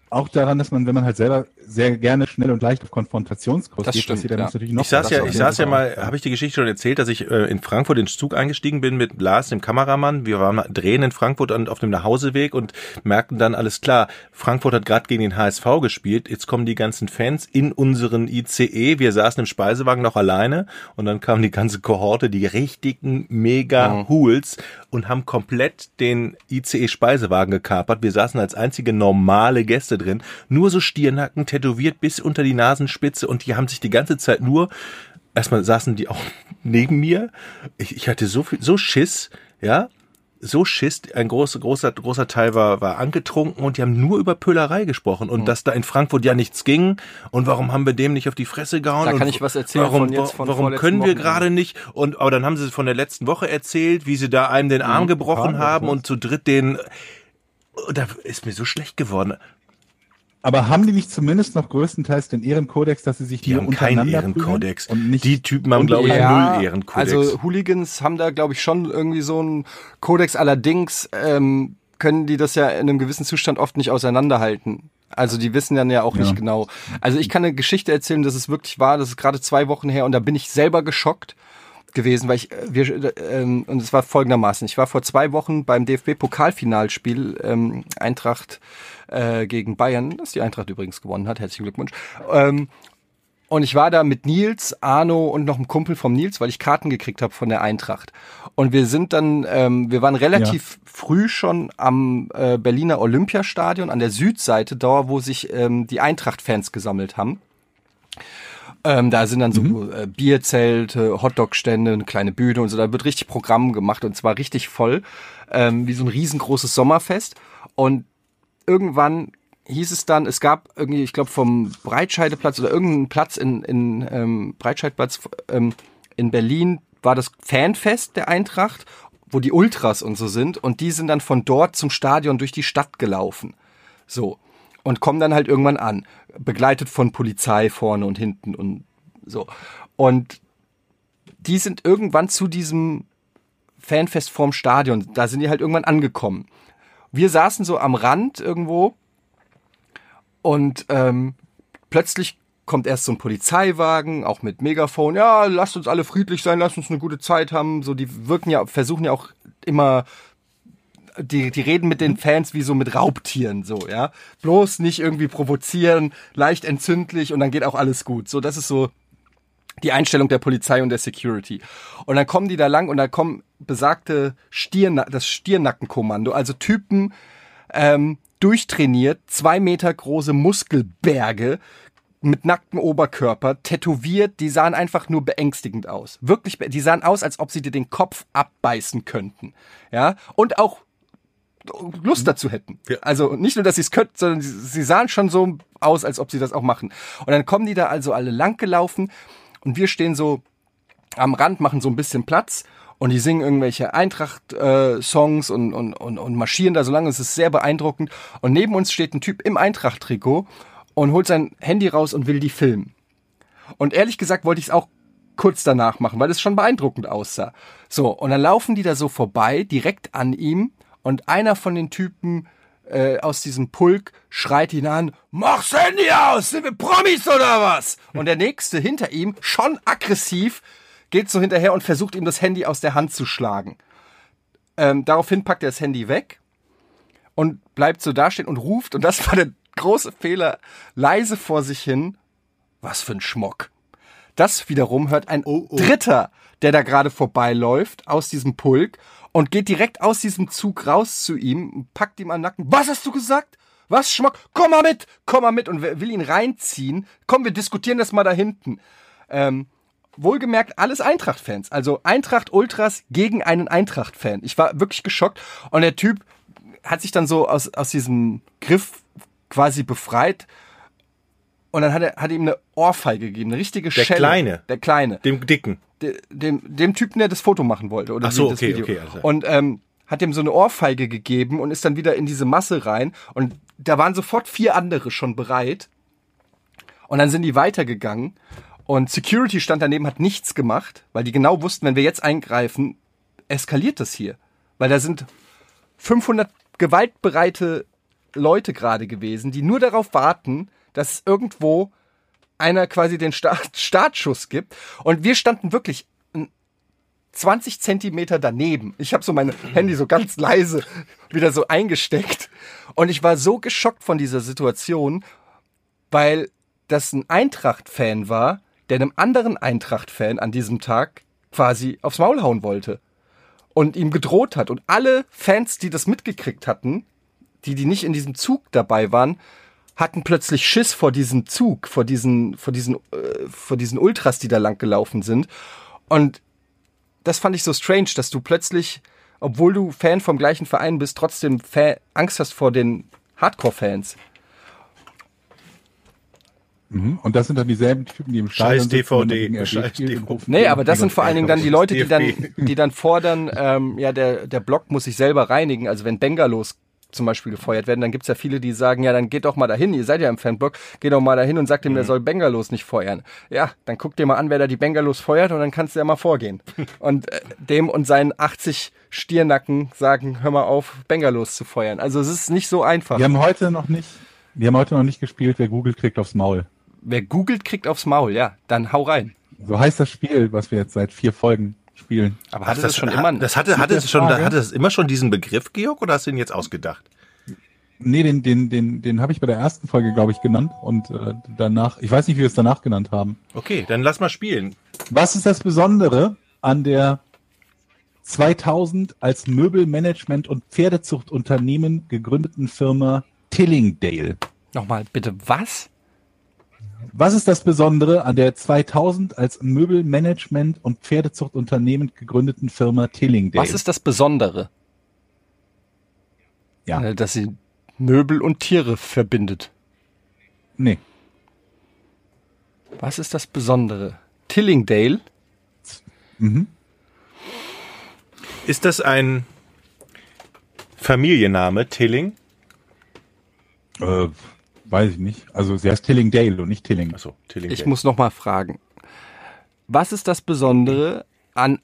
auch daran, dass man, wenn man halt selber sehr gerne schnell und leicht auf Konfrontationskurs Das geht, stimmt, ja. ist natürlich noch Ich saß ja, ich saß ja mal, habe ich die Geschichte schon erzählt, dass ich äh, in Frankfurt in den Zug eingestiegen bin mit Lars, dem Kameramann. Wir waren drehen in Frankfurt und auf dem Nachhauseweg und merkten dann alles klar. Frankfurt hat gerade gegen den HSV gespielt. Jetzt kommen die ganzen Fans in unseren ICE. Wir saßen im Speisewagen noch alleine und dann kam die ganze Kohorte, die richtigen mega Hools und haben komplett den ICE Speisewagen gekapert. Wir saßen als einzige normale Gäste drin, nur so Stiernacken tätowiert bis unter die Nasenspitze und die haben sich die ganze Zeit nur erstmal saßen die auch neben mir. Ich, ich hatte so viel, so Schiss, ja. so Schiss, ein großer, großer, großer Teil war, war angetrunken und die haben nur über Pölerei gesprochen und mhm. dass da in Frankfurt ja nichts ging und warum haben wir dem nicht auf die Fresse gehauen? Da kann ich was erzählen warum, von jetzt von Warum können wir gerade nicht? Und, aber dann haben sie es von der letzten Woche erzählt, wie sie da einem den Arm mhm. gebrochen haben und zu dritt den, da ist mir so schlecht geworden. Aber haben die nicht zumindest noch größtenteils den Ehrenkodex, dass sie sich die haben keinen Ehrenkodex und nicht die Typen haben glaube ich ja, null Ehrenkodex. Also Hooligans haben da glaube ich schon irgendwie so einen Kodex. Allerdings ähm, können die das ja in einem gewissen Zustand oft nicht auseinanderhalten. Also die wissen dann ja auch ja. nicht genau. Also ich kann eine Geschichte erzählen, dass es wirklich war. Das ist gerade zwei Wochen her und da bin ich selber geschockt gewesen, weil ich äh, wir ähm, und es war folgendermaßen: Ich war vor zwei Wochen beim DFB-Pokalfinalspiel ähm, Eintracht äh, gegen Bayern, das die Eintracht übrigens gewonnen hat. Herzlichen Glückwunsch. Ähm, und ich war da mit Nils, Arno und noch einem Kumpel vom Nils, weil ich Karten gekriegt habe von der Eintracht. Und wir sind dann, ähm, wir waren relativ ja. früh schon am äh, Berliner Olympiastadion an der Südseite, da wo sich ähm, die Eintracht-Fans gesammelt haben. Ähm, da sind dann so mhm. äh, Bierzelte, Hotdog-Stände, eine kleine Bühne und so. Da wird richtig Programm gemacht und zwar richtig voll, ähm, wie so ein riesengroßes Sommerfest. Und irgendwann hieß es dann, es gab irgendwie, ich glaube vom Breitscheideplatz oder irgendeinen Platz in, in ähm, Breitscheidplatz ähm, in Berlin war das Fanfest der Eintracht, wo die Ultras und so sind und die sind dann von dort zum Stadion durch die Stadt gelaufen. So. Und kommen dann halt irgendwann an, begleitet von Polizei vorne und hinten und so. Und die sind irgendwann zu diesem Fanfest vorm Stadion, da sind die halt irgendwann angekommen wir saßen so am Rand irgendwo und ähm, plötzlich kommt erst so ein Polizeiwagen, auch mit Megafon. Ja, lasst uns alle friedlich sein, lasst uns eine gute Zeit haben. So, die wirken ja, versuchen ja auch immer, die, die reden mit den Fans wie so mit Raubtieren, so, ja. Bloß nicht irgendwie provozieren, leicht entzündlich und dann geht auch alles gut. So, das ist so die Einstellung der Polizei und der Security. Und dann kommen die da lang und da kommen besagte Stirn, das Stirnackenkommando, also Typen ähm, durchtrainiert, zwei Meter große Muskelberge mit nacktem Oberkörper, tätowiert, die sahen einfach nur beängstigend aus. Wirklich, die sahen aus, als ob sie dir den Kopf abbeißen könnten. Ja, und auch Lust dazu hätten. Ja. Also nicht nur, dass sie es könnten, sondern sie, sie sahen schon so aus, als ob sie das auch machen. Und dann kommen die da also alle lang gelaufen und wir stehen so am Rand, machen so ein bisschen Platz und die singen irgendwelche Eintracht-Songs äh, und, und, und, und marschieren da so lange. Es ist sehr beeindruckend. Und neben uns steht ein Typ im Eintracht-Trikot und holt sein Handy raus und will die filmen. Und ehrlich gesagt wollte ich es auch kurz danach machen, weil es schon beeindruckend aussah. So, und dann laufen die da so vorbei, direkt an ihm, und einer von den Typen äh, aus diesem Pulk schreit ihn an, mach's Handy aus, sind wir Promis oder was? Und der nächste hinter ihm, schon aggressiv, geht so hinterher und versucht ihm das Handy aus der Hand zu schlagen. Ähm, daraufhin packt er das Handy weg und bleibt so dastehen und ruft, und das war der große Fehler, leise vor sich hin, was für ein Schmock. Das wiederum hört ein oh, oh. Dritter, der da gerade vorbeiläuft, aus diesem Pulk und geht direkt aus diesem Zug raus zu ihm, packt ihm am Nacken. Was hast du gesagt? Was, Schmock? Komm mal mit! Komm mal mit! Und will ihn reinziehen. Komm, wir diskutieren das mal da hinten. Ähm, wohlgemerkt alles Eintracht-Fans. Also Eintracht-Ultras gegen einen Eintracht-Fan. Ich war wirklich geschockt. Und der Typ hat sich dann so aus, aus diesem Griff quasi befreit. Und dann hat er, hat ihm eine Ohrfeige gegeben, eine richtige der Schelle. Der Kleine. Der Kleine. Dem Dicken dem, dem Typen, der das Foto machen wollte. Oder Ach so, okay, Video. okay. Also. Und ähm, hat dem so eine Ohrfeige gegeben und ist dann wieder in diese Masse rein. Und da waren sofort vier andere schon bereit. Und dann sind die weitergegangen. Und Security stand daneben, hat nichts gemacht, weil die genau wussten, wenn wir jetzt eingreifen, eskaliert das hier. Weil da sind 500 gewaltbereite Leute gerade gewesen, die nur darauf warten, dass irgendwo einer quasi den Start Startschuss gibt. Und wir standen wirklich 20 Zentimeter daneben. Ich habe so mein Handy so ganz leise wieder so eingesteckt. Und ich war so geschockt von dieser Situation, weil das ein Eintracht-Fan war, der einem anderen Eintracht-Fan an diesem Tag quasi aufs Maul hauen wollte. Und ihm gedroht hat. Und alle Fans, die das mitgekriegt hatten, die, die nicht in diesem Zug dabei waren, hatten plötzlich Schiss vor diesem Zug, vor diesen, vor diesen, äh, vor diesen Ultras, die da lang gelaufen sind. Und das fand ich so strange, dass du plötzlich obwohl du Fan vom gleichen Verein bist, trotzdem Fa Angst hast vor den Hardcore-Fans. Mhm. Und das sind dann dieselben Typen, die im Scheiß Stadion und DVD, scheiß DVD. Nee, aber das sind vor allen Dingen dann die Leute, die dann, die dann fordern, ähm, ja, der, der Block muss sich selber reinigen. Also wenn Bengalos zum Beispiel gefeuert werden, dann gibt's ja viele, die sagen, ja, dann geht doch mal dahin, ihr seid ja im Fanblock, geht doch mal dahin und sagt ihm, Mhm. der soll Bengalos nicht feuern. Ja, dann guck dir mal an, wer da die Bengalos feuert und dann kannst du ja mal vorgehen. Und äh, dem und seinen 80 Stiernacken sagen, hör mal auf, Bengalos zu feuern. Also es ist nicht so einfach. Wir haben heute noch nicht, wir haben heute noch nicht gespielt, wer googelt, kriegt aufs Maul. Wer googelt, kriegt aufs Maul, ja, dann hau rein. So heißt das Spiel, was wir jetzt seit vier Folgen spielen. Aber Ach, hatte das, schon immer... das hatte, hatte, es schon, hatte das immer schon diesen Begriff, Georg, oder hast du ihn jetzt ausgedacht? Nee, den, den, den, den habe ich bei der ersten Folge, glaube ich, genannt. Und äh, danach, ich weiß nicht, wie wir es danach genannt haben. Okay, dann lass mal spielen. Was ist das Besondere an der 2000 als Möbelmanagement- und Pferdezuchtunternehmen gegründeten Firma Tillingdale? Nochmal, bitte, was? Was ist das Besondere an der 2000 als Möbelmanagement- und Pferdezuchtunternehmen gegründeten Firma Tillingdale? Was ist das Besondere? ja, Äh, Dass sie Möbel und Tiere verbindet. nee, Was ist das Besondere? Tillingdale? mhm. Ist das ein Familienname, Tilling? äh, weiß ich nicht. Also sie heißt Tillingdale und nicht Tilling. Achso, Tilling. Ich muss noch mal fragen. Was ist das Besondere an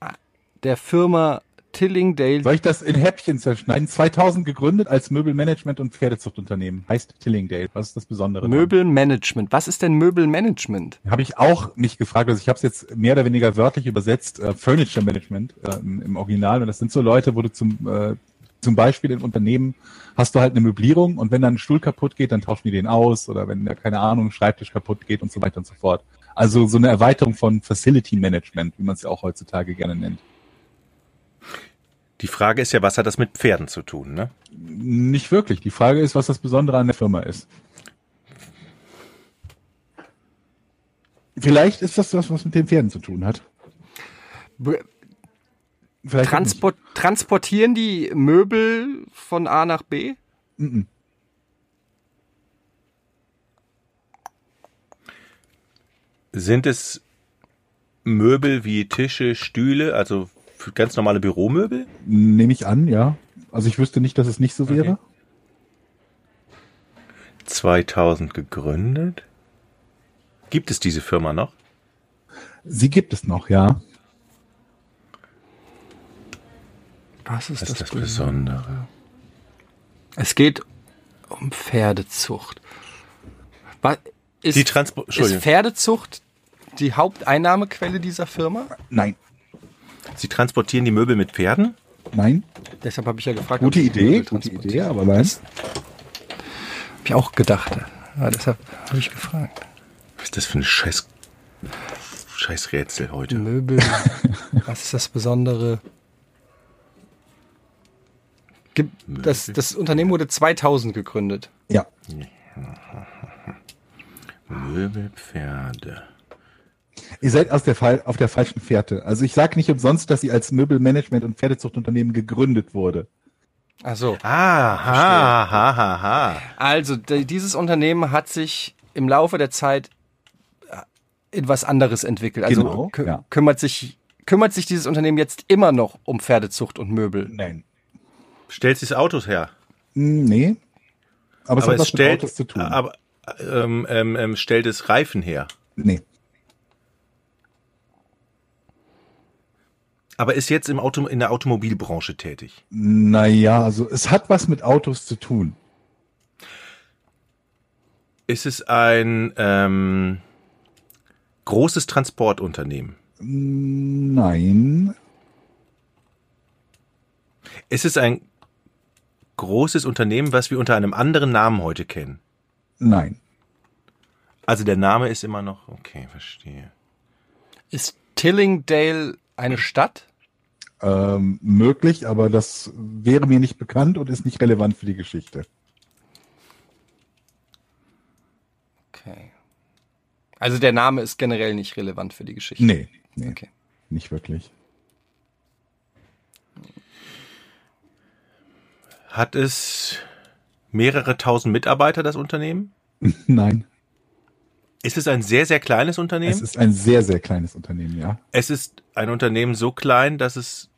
der Firma Tillingdale? Soll ich das in Häppchen zerschneiden? 2000 gegründet als Möbelmanagement- und Pferdezuchtunternehmen. Heißt Tillingdale. Was ist das Besondere? Möbelmanagement. Was ist denn Möbelmanagement? Habe ich auch nicht gefragt. Also ich habe es jetzt mehr oder weniger wörtlich übersetzt. Äh, Furniture Management äh, im, im Original. Und das sind so Leute, wo du zum, äh, zum Beispiel im Unternehmen hast du halt eine Möblierung und wenn dann ein Stuhl kaputt geht, dann tauschen die den aus oder wenn da, keine Ahnung, ein Schreibtisch kaputt geht und so weiter und so fort. Also so eine Erweiterung von Facility Management, wie man es ja auch heutzutage gerne nennt. Die Frage ist ja, was hat das mit Pferden zu tun, ne? Nicht wirklich. Die Frage ist, was das Besondere an der Firma ist. Vielleicht ist das was, was mit den Pferden zu tun hat. Vielleicht. Transport, transportieren die Möbel von A nach B? Mhm. Sind es Möbel wie Tische, Stühle, also für ganz normale Büromöbel? Nehme ich an, ja. Also ich wüsste nicht, dass es nicht so wäre. 2000 gegründet? Gibt es diese Firma noch? Sie gibt es noch, ja. Was ist Was ist das, das Besondere? Es geht um Pferdezucht. Was, ist, Die Transport, ist. Pferdezucht die Haupteinnahmequelle dieser Firma? Nein. Sie transportieren die Möbel mit Pferden? Nein. Deshalb habe ich ja gefragt. Gute Idee, gute. Idee, aber nein. Hab ich auch gedacht. Ja, deshalb habe ich gefragt. Was ist das für ein scheiß, scheiß Rätsel heute? Möbel. was ist das Besondere? Das, das Unternehmen wurde 2000 gegründet. Ja. Möbelpferde. Ihr seid aus der Fall, auf der falschen Fährte. Also ich sage nicht umsonst, dass sie als Möbelmanagement- und Pferdezuchtunternehmen gegründet wurde. Ach so. Ah, ha, ha, ha, ha. Also dieses Unternehmen hat sich im Laufe der Zeit äh, in was anderes entwickelt. Also Genau, kü ja. kümmert sich kümmert sich dieses Unternehmen jetzt immer noch um Pferdezucht und Möbel. Nein. Stellt sich Autos her. Hm, Nee. Aber es aber hat was stellt, mit Autos zu tun. aber ähm, ähm, ähm, stellt es Reifen her. nee. Aber ist jetzt im Auto, in der Automobilbranche tätig. Naja, also es hat was mit Autos zu tun. Ist es ein ähm, großes Transportunternehmen? Nein. Ist es ein großes Unternehmen, was wir unter einem anderen Namen heute kennen? Nein. Also der Name ist immer noch, okay, verstehe. Ist Tillingdale eine Stadt? Ähm, möglich, aber das wäre mir nicht bekannt und ist nicht relevant für die Geschichte. Okay. Also der Name ist generell nicht relevant für die Geschichte. Nee, nee Okay. nicht wirklich. Hat es mehrere tausend Mitarbeiter, das Unternehmen? Nein. Ist es ein sehr, sehr kleines Es Unternehmen? ist ein sehr, sehr kleines Unternehmen, ja. Es ist ein Unternehmen so klein, dass es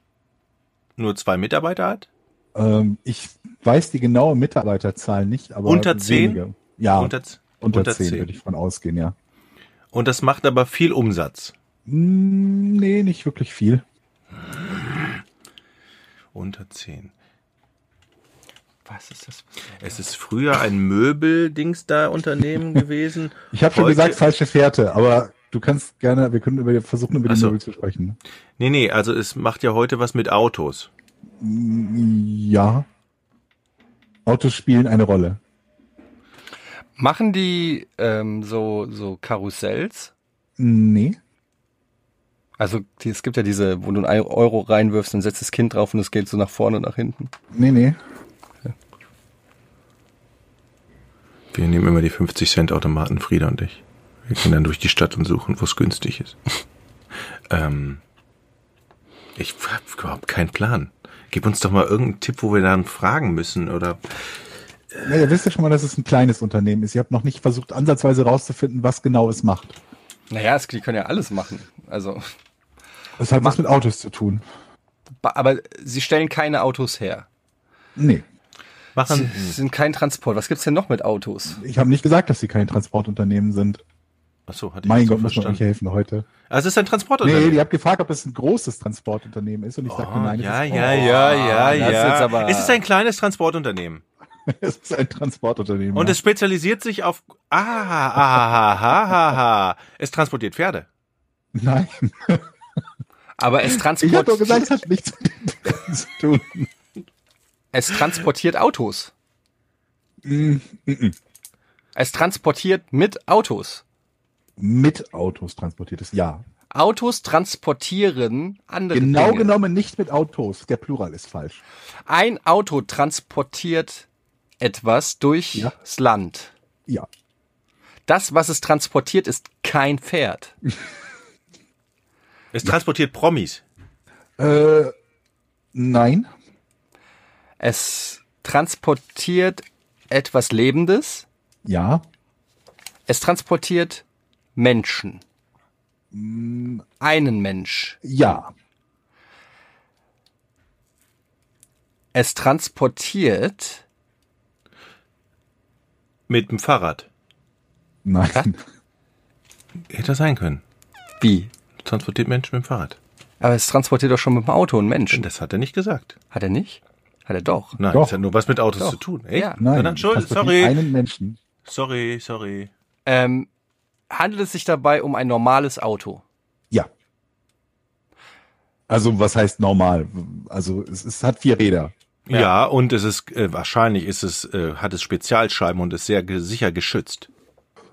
nur zwei Mitarbeiter hat? Ähm, ich weiß die genaue Mitarbeiterzahl nicht, aber Unter zehn? wenige. Ja, Unter, unter, unter zehn zehn. würde ich von ausgehen, ja. Und das macht aber viel Umsatz. Mm, Nee, nicht wirklich viel. Unter zehn. Was ist das? Es ist früher ein Möbeldings da Unternehmen gewesen. Ich habe schon gesagt, falsche Fährte, aber du kannst gerne, wir können über, versuchen, über die so. Möbel zu sprechen. Nee, nee, also es macht ja heute was mit Autos. Ja. Autos spielen eine Rolle. Machen die ähm, so, so Karussells? Nee. Also die, es gibt ja diese, wo du einen Euro reinwirfst, dann setzt das Kind drauf und es geht so nach vorne und nach hinten. Nee, nee. Wir nehmen immer die 50 Cent Automaten, Frieda und ich. Wir gehen dann durch die Stadt und suchen, wo es günstig ist. ähm, ich habe überhaupt keinen Plan. Gib uns doch mal irgendeinen Tipp, wo wir dann fragen müssen oder Ja, ihr wisst ja schon mal, dass es ein kleines Unternehmen ist. Ihr habt noch nicht versucht, ansatzweise rauszufinden, was genau es macht. Naja, es, die können ja alles machen. Also, Das hat was mit Autos zu tun. aber sie stellen keine Autos her. Nee. Sie machen. sind kein Transport. Was gibt's denn noch mit Autos? Ich habe nicht gesagt, dass sie kein Transportunternehmen sind. Achso, hatte ich Mein das so Gott, muss man euch helfen heute. Also es ist ein Nee, Transportunternehmen. ihr habt gefragt, ob es ein großes Transportunternehmen ist und ich sagte, Oh, nein, ja, es, ist, ja, ja, ja, ist ja. jetzt aber- es ist ein kleines Transportunternehmen. es ist ein Transportunternehmen. Und ja. es spezialisiert sich auf. Ah, ah, ah, ah, ah, ah. Es transportiert Pferde. Nein, Aber es ich habe doch transportiert, gesagt, es hat nichts mit den Pferden zu tun. Es transportiert Autos. Mm, mm, mm. Es transportiert mit Autos. Mit Autos transportiert es, ja. Autos transportieren andere Genau Dinge. genommen nicht mit Autos. Der Plural ist falsch. Ein Auto transportiert etwas durchs Ja. Land. Ja. Das, was es transportiert, ist kein Pferd. Es transportiert Promis. Äh, nein. Es transportiert etwas Lebendes. Ja. Es transportiert Menschen. Einen Mensch. Ja. Es transportiert Mit dem Fahrrad. Nein. Hätte sein können. wie? Transportiert Menschen mit dem Fahrrad. Aber es transportiert doch schon mit dem Auto einen Menschen. Das hat er nicht gesagt. Hat er nicht? Hat er doch. Nein, Doch. das hat nur was mit Autos Doch. zu tun. Echt? Ja. Nein. Na dann, schuld, sorry. Einen Menschen. Sorry, sorry. Ähm, handelt es sich dabei um ein normales Auto? Ja. Also, was heißt normal? Also, es, es hat vier Räder. Ja, und es ist äh, wahrscheinlich ist es äh, hat es Spezialscheiben und ist sehr ge sicher geschützt.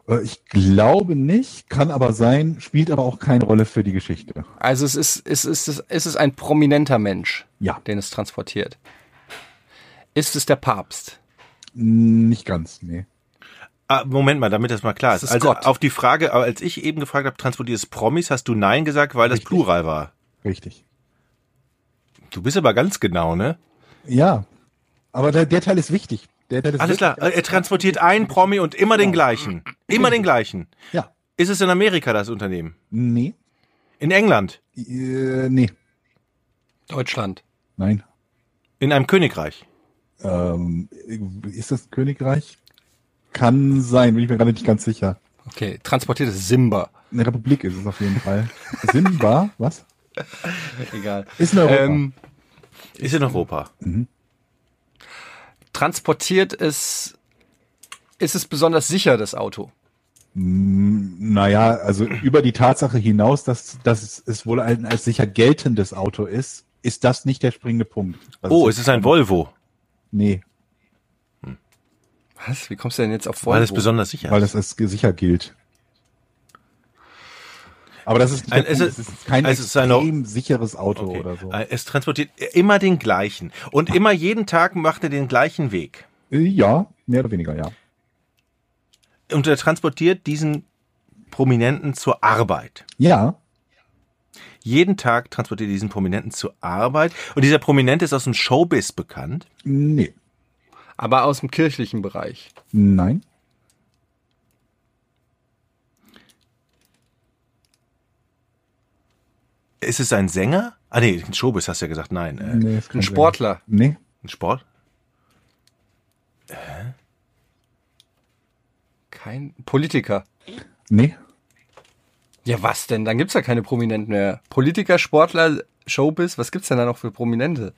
Äh, Ich glaube nicht, kann aber sein, spielt aber auch keine Rolle für die Geschichte. Also es ist, es ist, es ist es ein prominenter Mensch, Ja. den es transportiert. Ist es der Papst? Nicht ganz, nee. Ah, Moment mal, damit das mal klar Das ist. ist Also Gott. auf die Frage, als ich eben gefragt habe, transportiert es Promis, hast du Nein gesagt, weil das Richtig. Plural war. Richtig. Du bist aber ganz genau, ne? Ja. Aber der, der Teil ist wichtig. Der Teil ist Alles klar. wirklich- Er transportiert einen Promi und immer den gleichen. Immer den gleichen. Ja. Ist es in Amerika das Unternehmen? Nee. In England? Äh, nee. Deutschland. Nein. In einem Königreich? Ähm, ist das ein Königreich? Kann sein, bin ich mir gerade nicht ganz sicher. Okay, transportiert es Simba. Eine Republik ist es auf jeden Fall. Simba, was? Egal. Ist in Europa. Ähm, Ist in Europa. transportiert es, ist es besonders sicher, das Auto? Naja, also über die Tatsache hinaus, dass, dass es wohl ein als sicher geltendes Auto ist, ist das nicht der springende Punkt. Oh, es ist ein Volvo, Nee, Was? Wie kommst du denn jetzt auf weil Volvo? es besonders sicher weil ist. das als sicher gilt. Aber das ist, Ein- es ist- es ist kein es ist ein- extrem sicheres Auto Okay. oder so. Äh, Es transportiert immer den gleichen. Und immer jeden Tag macht er den gleichen Weg. Äh, Ja, mehr oder weniger, ja. Und er transportiert diesen Prominenten zur Arbeit. Ja, Jeden Tag transportiert er diesen Prominenten zur Arbeit. Und dieser Prominente ist aus dem Showbiz bekannt. nee. Aber aus dem kirchlichen Bereich. Nein. Ist es ein Sänger? Ah nee, ein Showbiz hast du ja gesagt, nein. Äh, Nee, Ein Sportler. Sänger. Nee. ein Sport? Kein Politiker. Nee. Ja, was denn? Dann gibt's ja keine Prominenten mehr. Politiker, Sportler, Showbiz, was gibt's denn da noch für Prominente?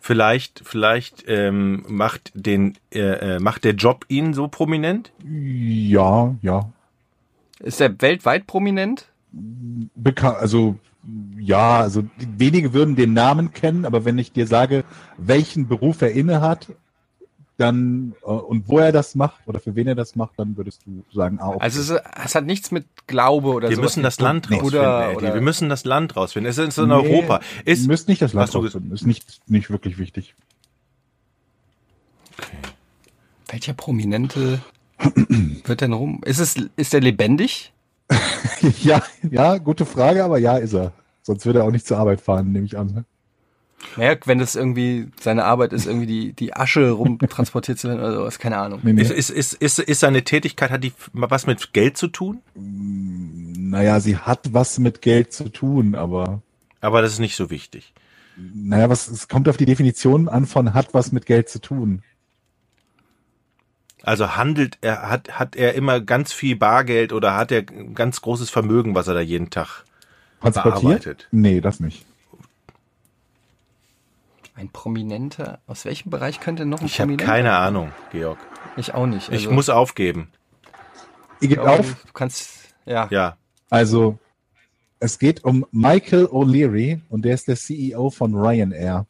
Vielleicht, vielleicht ähm, macht den äh, äh, macht der Job ihn so prominent? Ja, ja. Ist der weltweit prominent? Beka also ja, also wenige würden den Namen kennen, aber wenn ich dir sage, welchen Beruf er inne hat, dann äh, und wo er das macht oder für wen er das macht, dann würdest du sagen, ah, okay. Also es, es hat nichts mit Glaube oder Wir sowas müssen das Land rausfinden, Eddie. oder Wir müssen das Land rausfinden. Es ist in Nee, Europa. Ist, Ihr müsst nicht das Land rausfinden, ist nicht, nicht wirklich wichtig. welcher Prominente wird denn rum? Ist es ist der lebendig? ja, ja, gute Frage, aber ja, ist er. Sonst würde er auch nicht zur Arbeit fahren, nehme ich an. Naja, wenn das irgendwie seine Arbeit ist, irgendwie die, die Asche rumtransportiert zu werden oder sowas, keine Ahnung. Nee, nee. ist, ist, ist, ist, ist seine Tätigkeit, hat die was mit Geld zu tun? Naja, sie hat was mit Geld zu tun, aber Aber das ist nicht so wichtig. naja, was, es kommt auf die Definition an von hat was mit Geld zu tun. Also handelt er, hat, hat er immer ganz viel Bargeld oder hat er ein ganz großes Vermögen, was er da jeden Tag Transportiert? bearbeitet? Nee, das nicht. Ein Prominenter. Aus welchem Bereich könnte noch ein Ich habe Prominenter? keine Ahnung, Georg. Ich auch nicht. Ich Also, muss aufgeben. Ihr geht glaube, auf. Du kannst, ja. Ja. Also, es geht um Michael O'Leary und der ist der CEO von Ryanair.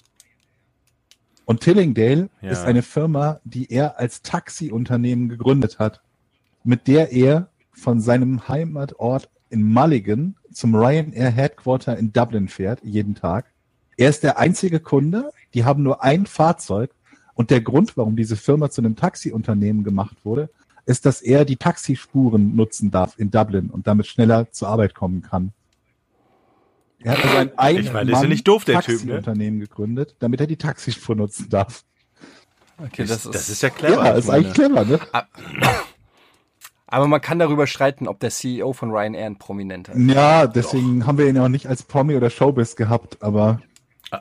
Und Tillingdale Ja. ist eine Firma, die er als Taxiunternehmen gegründet hat, mit der er von seinem Heimatort in Mulligan zum Ryanair Headquarter in Dublin fährt, jeden Tag. Er ist der einzige Kunde, die haben nur ein Fahrzeug und der Grund, warum diese Firma zu einem Taxiunternehmen gemacht wurde, ist, dass er die Taxispuren nutzen darf in Dublin und damit schneller zur Arbeit kommen kann. Er hat also ein ein Ich meine, das ist ja nicht doof, der Typ, ne? Taxiunternehmen gegründet, damit er die Taxispur nutzen darf. Okay, das ist, das ist ja clever. ja, ist meine. eigentlich clever, ne? aber man kann darüber streiten, ob der CEO von Ryanair ein Prominenter ist. Ja, deswegen haben wir ihn auch nicht als Promi oder Showbiz gehabt, aber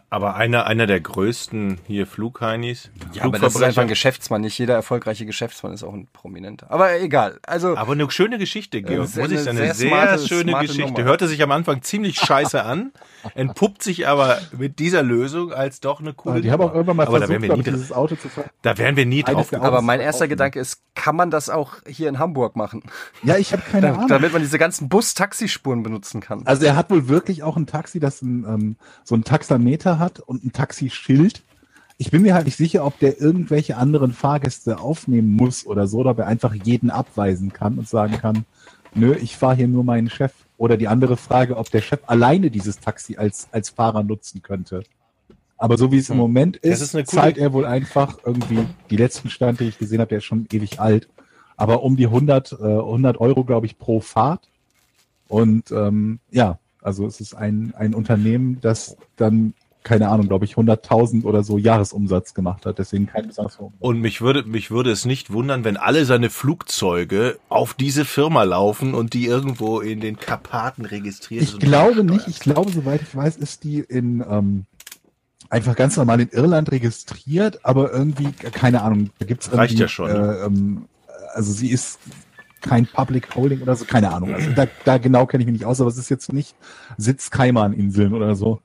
Aber einer, einer der größten hier Flugheinis. Ja, aber das ist einfach ein Geschäftsmann. Nicht jeder erfolgreiche Geschäftsmann ist auch ein Prominenter. Aber egal. Also, Aber eine schöne Geschichte, Georg. ist Muss ich eine sagen, sehr eine sehr, smarte- schöne smarte Geschichte. Nummer. Hörte sich am Anfang ziemlich scheiße an, entpuppt sich aber mit dieser Lösung als doch eine coole die haben auch irgendwann mal aber da versucht, wir nie, dieses Auto zu ver da wären wir nie drauf gekommen. aber mein erster. Gedanke ist, kann man das auch hier in Hamburg machen? Ja, ich habe keine Da, Ahnung. damit man diese ganzen Bus-Taxispuren benutzen kann. Also er hat wohl wirklich auch ein Taxi, das ein, ähm, so ein Taxameter hat und ein Taxischild. Ich bin mir halt nicht sicher, ob der irgendwelche anderen Fahrgäste aufnehmen muss oder so, oder ob er einfach jeden abweisen kann und sagen kann, nö, ich fahre hier nur meinen Chef. Oder die andere Frage, ob der Chef alleine dieses Taxi als, als Fahrer nutzen könnte. Aber so wie es im Moment Das ist, ist zahlt er wohl einfach irgendwie, die letzten Stand, die ich gesehen habe, der ist schon ewig alt, aber um die 100, äh, 100 Euro, glaube ich, pro Fahrt. Und ähm, ja, also es ist ein, ein Unternehmen, das dann, keine Ahnung, glaube ich, 100.000 oder so Jahresumsatz gemacht hat. Deswegen kein Umsatz. Und mich würde, mich würde es nicht wundern, wenn alle seine Flugzeuge auf diese Firma laufen und die irgendwo in den Karpaten registriert Ich glaube nicht, ich glaube, soweit ich weiß, ist die in ähm, einfach ganz normal in Irland registriert, aber irgendwie, keine Ahnung, da gibt's irgendwie. Reicht ja schon, ne? Äh, ähm, also sie ist kein Public Holding oder so, keine Ahnung. Also da, da genau kenne ich mich nicht aus, aber es ist jetzt nicht Sitz Kaiman-Inseln oder so.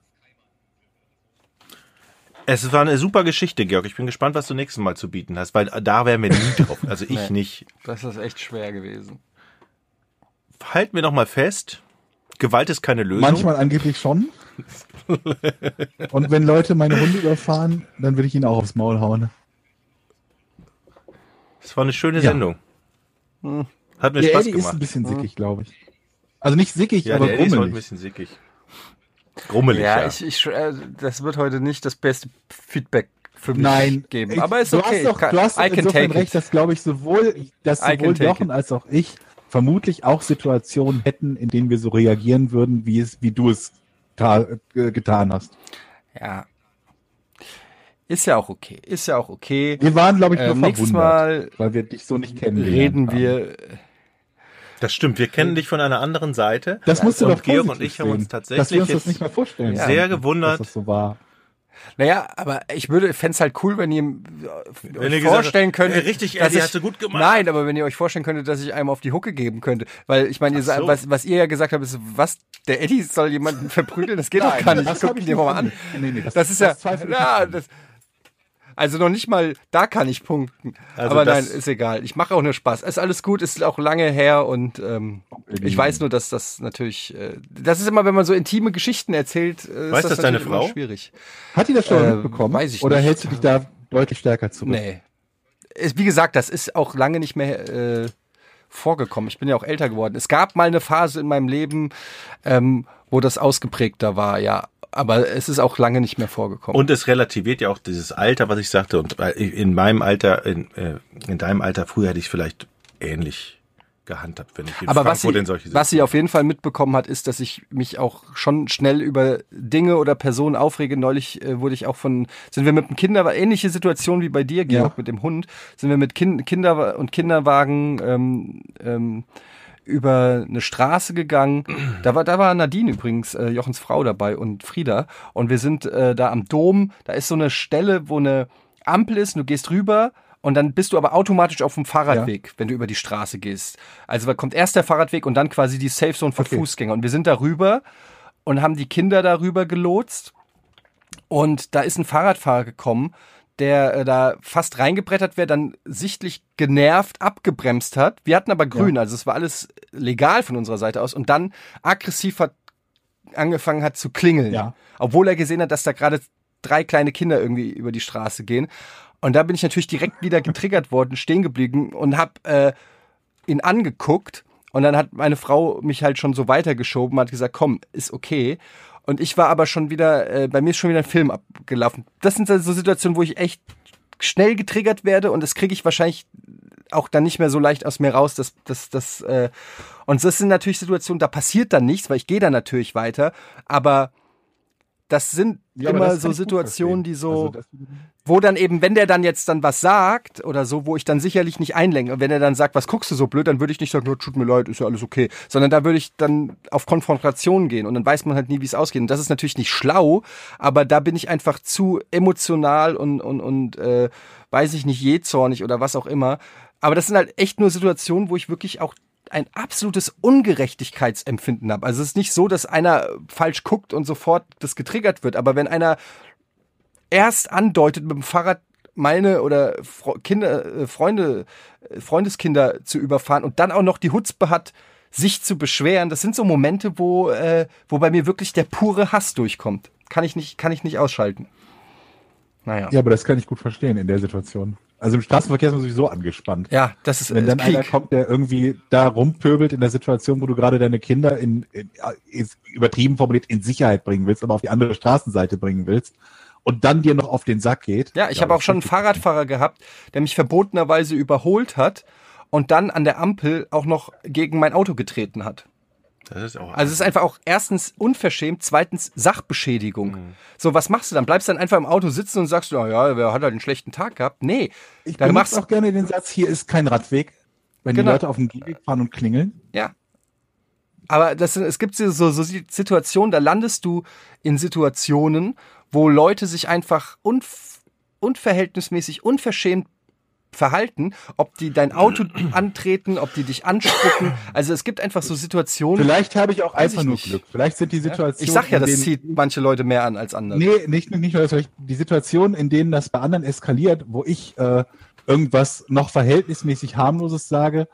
Es war eine super Geschichte, Georg. Ich bin gespannt, was du nächstes Mal zu bieten hast, weil da wären wir nie drauf. Also ich Nee. nicht. Das ist echt schwer gewesen. Halten wir noch mal fest. Gewalt ist keine Lösung. Manchmal angeblich schon. Und wenn Leute meine Hunde überfahren, dann würde ich ihnen auch aufs Maul hauen. Es war eine schöne Ja. Sendung. Hat mir Der Spaß Eddie ist gemacht. ein bisschen sickig, glaube ich. Also nicht sickig, ja, aber der Eddie ist heute ein bisschen sickig. Grummelig, Ja, ja. ich, ich, äh, das wird heute nicht das beste Feedback für mich Nein, geben. ich- Aber ist du okay. Hast doch, kann, du hast I insofern recht, dass glaube ich sowohl, dass I sowohl Jochen it. als auch ich vermutlich auch Situationen hätten, in denen wir so reagieren würden, wie es, wie du es ta- äh, getan hast. Ja. Ist ja auch okay. Ist ja auch okay. Wir waren, glaube ich, nur nächstes verwundert, Mal weil wir dich so nicht kennen. Reden wir. Das stimmt, wir kennen dich von einer anderen Seite. Das musst du und doch Georg und ich haben uns tatsächlich dass wir uns jetzt das nicht mehr vorstellen. sehr konnten, gewundert. dass das so war. Naja, aber ich würde, fände halt cool, wenn ihr Wenn euch ihr gesagt vorstellen habt, könntet. richtig, dass Eddie, ich- hast du gut gemacht. Nein, aber wenn ihr euch vorstellen könntet, dass ich einem auf die Hucke geben könnte. Weil ich meine, so. was, was ihr ja gesagt habt, ist, was, der Eddie soll jemanden verprügeln? Das geht doch gar nicht. das Guck ich dir mal an. gesagt. Nee, nee, das- das ist das ja, ja an. das, also noch nicht mal, da kann ich punkten. Also aber das- nein, ist egal. Ich mache auch nur Spaß. Ist alles gut, ist auch lange her und ähm, ich weiß nur, dass das natürlich, äh, das ist immer, wenn man so intime Geschichten erzählt, äh, Weiß ist das deine natürlich immer Frau? schwierig. Hat die das schon Äh, mitbekommen? weiß ich Oder nicht. hältst du dich da deutlich stärker zurück? Nee. Es, wie gesagt, das ist auch lange nicht mehr äh, vorgekommen. Ich bin ja auch älter geworden. Es gab mal eine Phase in meinem Leben, ähm, wo das ausgeprägter war, ja. Aber es ist auch lange nicht mehr vorgekommen. Und es relativiert ja auch dieses Alter, was ich sagte. Und in meinem Alter, in, äh, in deinem Alter, früher hätte ich vielleicht ähnlich gehandhabt, wenn ich in aber was Frankfurt sie, in solche was sie auf jeden Fall mitbekommen hat, ist, dass ich mich auch schon schnell über Dinge oder Personen aufrege. Neulich äh, wurde ich auch von, sind wir mit dem Kinder, ähnliche Situation wie bei dir, Georg, Ja. mit dem Hund, sind wir mit kind, Kinder und Kinderwagen ähm, ähm, über eine Straße gegangen. Da war, da war Nadine übrigens, äh, Jochens Frau dabei und Frieda. Und wir sind äh, da am Dom. Da ist so eine Stelle, wo eine Ampel ist. Und du gehst rüber und dann bist du aber automatisch auf dem Fahrradweg, wenn du über die Straße gehst. Also da kommt erst der Fahrradweg und dann quasi die Safe Zone für Okay. Fußgänger. Und wir sind da rüber und haben die Kinder darüber gelotst. Und da ist ein Fahrradfahrer gekommen, der äh, da fast reingebrettert wäre, dann sichtlich genervt abgebremst hat. Wir hatten aber grün, also es war alles legal von unserer Seite aus. Und dann aggressiv hat angefangen hat zu klingeln. Ja. Obwohl er gesehen hat, dass da gerade drei kleine Kinder irgendwie über die Straße gehen. Und da bin ich natürlich direkt wieder getriggert worden, stehen geblieben und hab äh, ihn angeguckt. Und dann hat meine Frau mich halt schon so weitergeschoben, hat gesagt, komm, ist okay. Und ich war aber schon wieder, äh, bei mir ist schon wieder ein Film abgelaufen. Das sind so Situationen, wo ich echt schnell getriggert werde und das kriege ich wahrscheinlich auch dann nicht mehr so leicht aus mir raus. Das, das, das, äh, und das sind natürlich Situationen, da passiert dann nichts, weil ich gehe dann natürlich weiter. Aber das sind Ja, immer das so Situationen, die so, Also wo dann eben, wenn der dann jetzt dann was sagt oder so, wo ich dann sicherlich nicht einlenke. Und wenn er dann sagt, was guckst du so blöd, dann würde ich nicht sagen, "Ja, tut mir leid, ist ja alles okay. Sondern da würde ich dann auf Konfrontation gehen und dann weiß man halt nie, wie es ausgeht. Und das ist natürlich nicht schlau, aber da bin ich einfach zu emotional und, und, und äh, weiß ich nicht, jähzornig oder was auch immer. Aber das sind halt echt nur Situationen, wo ich wirklich auch ein absolutes Ungerechtigkeitsempfinden habe. Also es ist nicht so, dass einer falsch guckt und sofort das getriggert wird, aber wenn einer erst andeutet, mit dem Fahrrad meine oder Kinder, äh, Freunde, äh, Freundeskinder zu überfahren und dann auch noch die Hutzpe hat, sich zu beschweren, das sind so Momente, wo, äh, wo bei mir wirklich der pure Hass durchkommt. Kann ich nicht, kann ich nicht ausschalten. Naja. Ja, aber das kann ich gut verstehen in der Situation. Also im Straßenverkehr ist man sowieso angespannt. Ja, das ist Wenn äh, dann einer Krieg. kommt, der irgendwie da rumpöbelt in der Situation, wo du gerade deine Kinder in, in ist übertrieben formuliert in Sicherheit bringen willst, aber auf die andere Straßenseite bringen willst und dann dir noch auf den Sack geht. Ja, ich Ja, habe auch schon einen Fahrradfahrer gehabt, der mich verbotenerweise überholt hat und dann an der Ampel auch noch gegen mein Auto getreten hat. Das ist auch Also es ist einfach auch erstens unverschämt, zweitens Sachbeschädigung. So, was machst du dann? Bleibst dann einfach im Auto sitzen und sagst, ja, ja, wer hat halt einen schlechten Tag gehabt? Nee, Ich dann machst auch gerne den Satz, hier ist kein Radweg, wenn Genau. die Leute auf dem Gehweg fahren und klingeln. Ja. Aber das sind, es gibt so, so Situationen, da landest du in Situationen, wo Leute sich einfach unf unverhältnismäßig, unverschämt verhalten, ob die dein Auto antreten, ob die dich anspucken. Also es gibt einfach so Situationen. Vielleicht habe ich auch einfach ich nur. Glück. Vielleicht sind die Situationen. Ich sag ja, das denen- zieht manche Leute mehr an als andere. Nee, nicht, nicht nur das, die Situationen, in denen das bei anderen eskaliert, wo ich äh, irgendwas noch verhältnismäßig harmloses sage,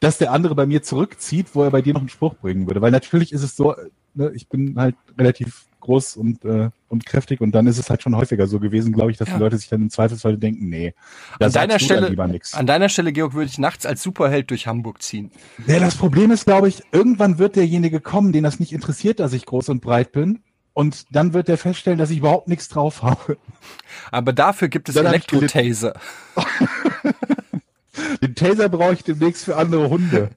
dass der andere bei mir zurückzieht, wo er bei dir noch einen Spruch bringen würde. Weil natürlich ist es so, äh, ne, ich bin halt relativ groß und, äh, und kräftig und dann ist es halt schon häufiger so gewesen, glaube ich, dass Ja. die Leute sich dann im Zweifelsfall denken, nee, da An deiner Stelle, lieber nichts. an deiner Stelle, Georg, würde ich nachts als Superheld durch Hamburg ziehen. Ja, das Problem ist, glaube ich, irgendwann wird derjenige kommen, den das nicht interessiert, dass ich groß und breit bin. Und dann wird er feststellen, dass ich überhaupt nichts drauf habe. Aber dafür gibt es Elektrotaser. Den Taser brauche ich demnächst für andere Hunde.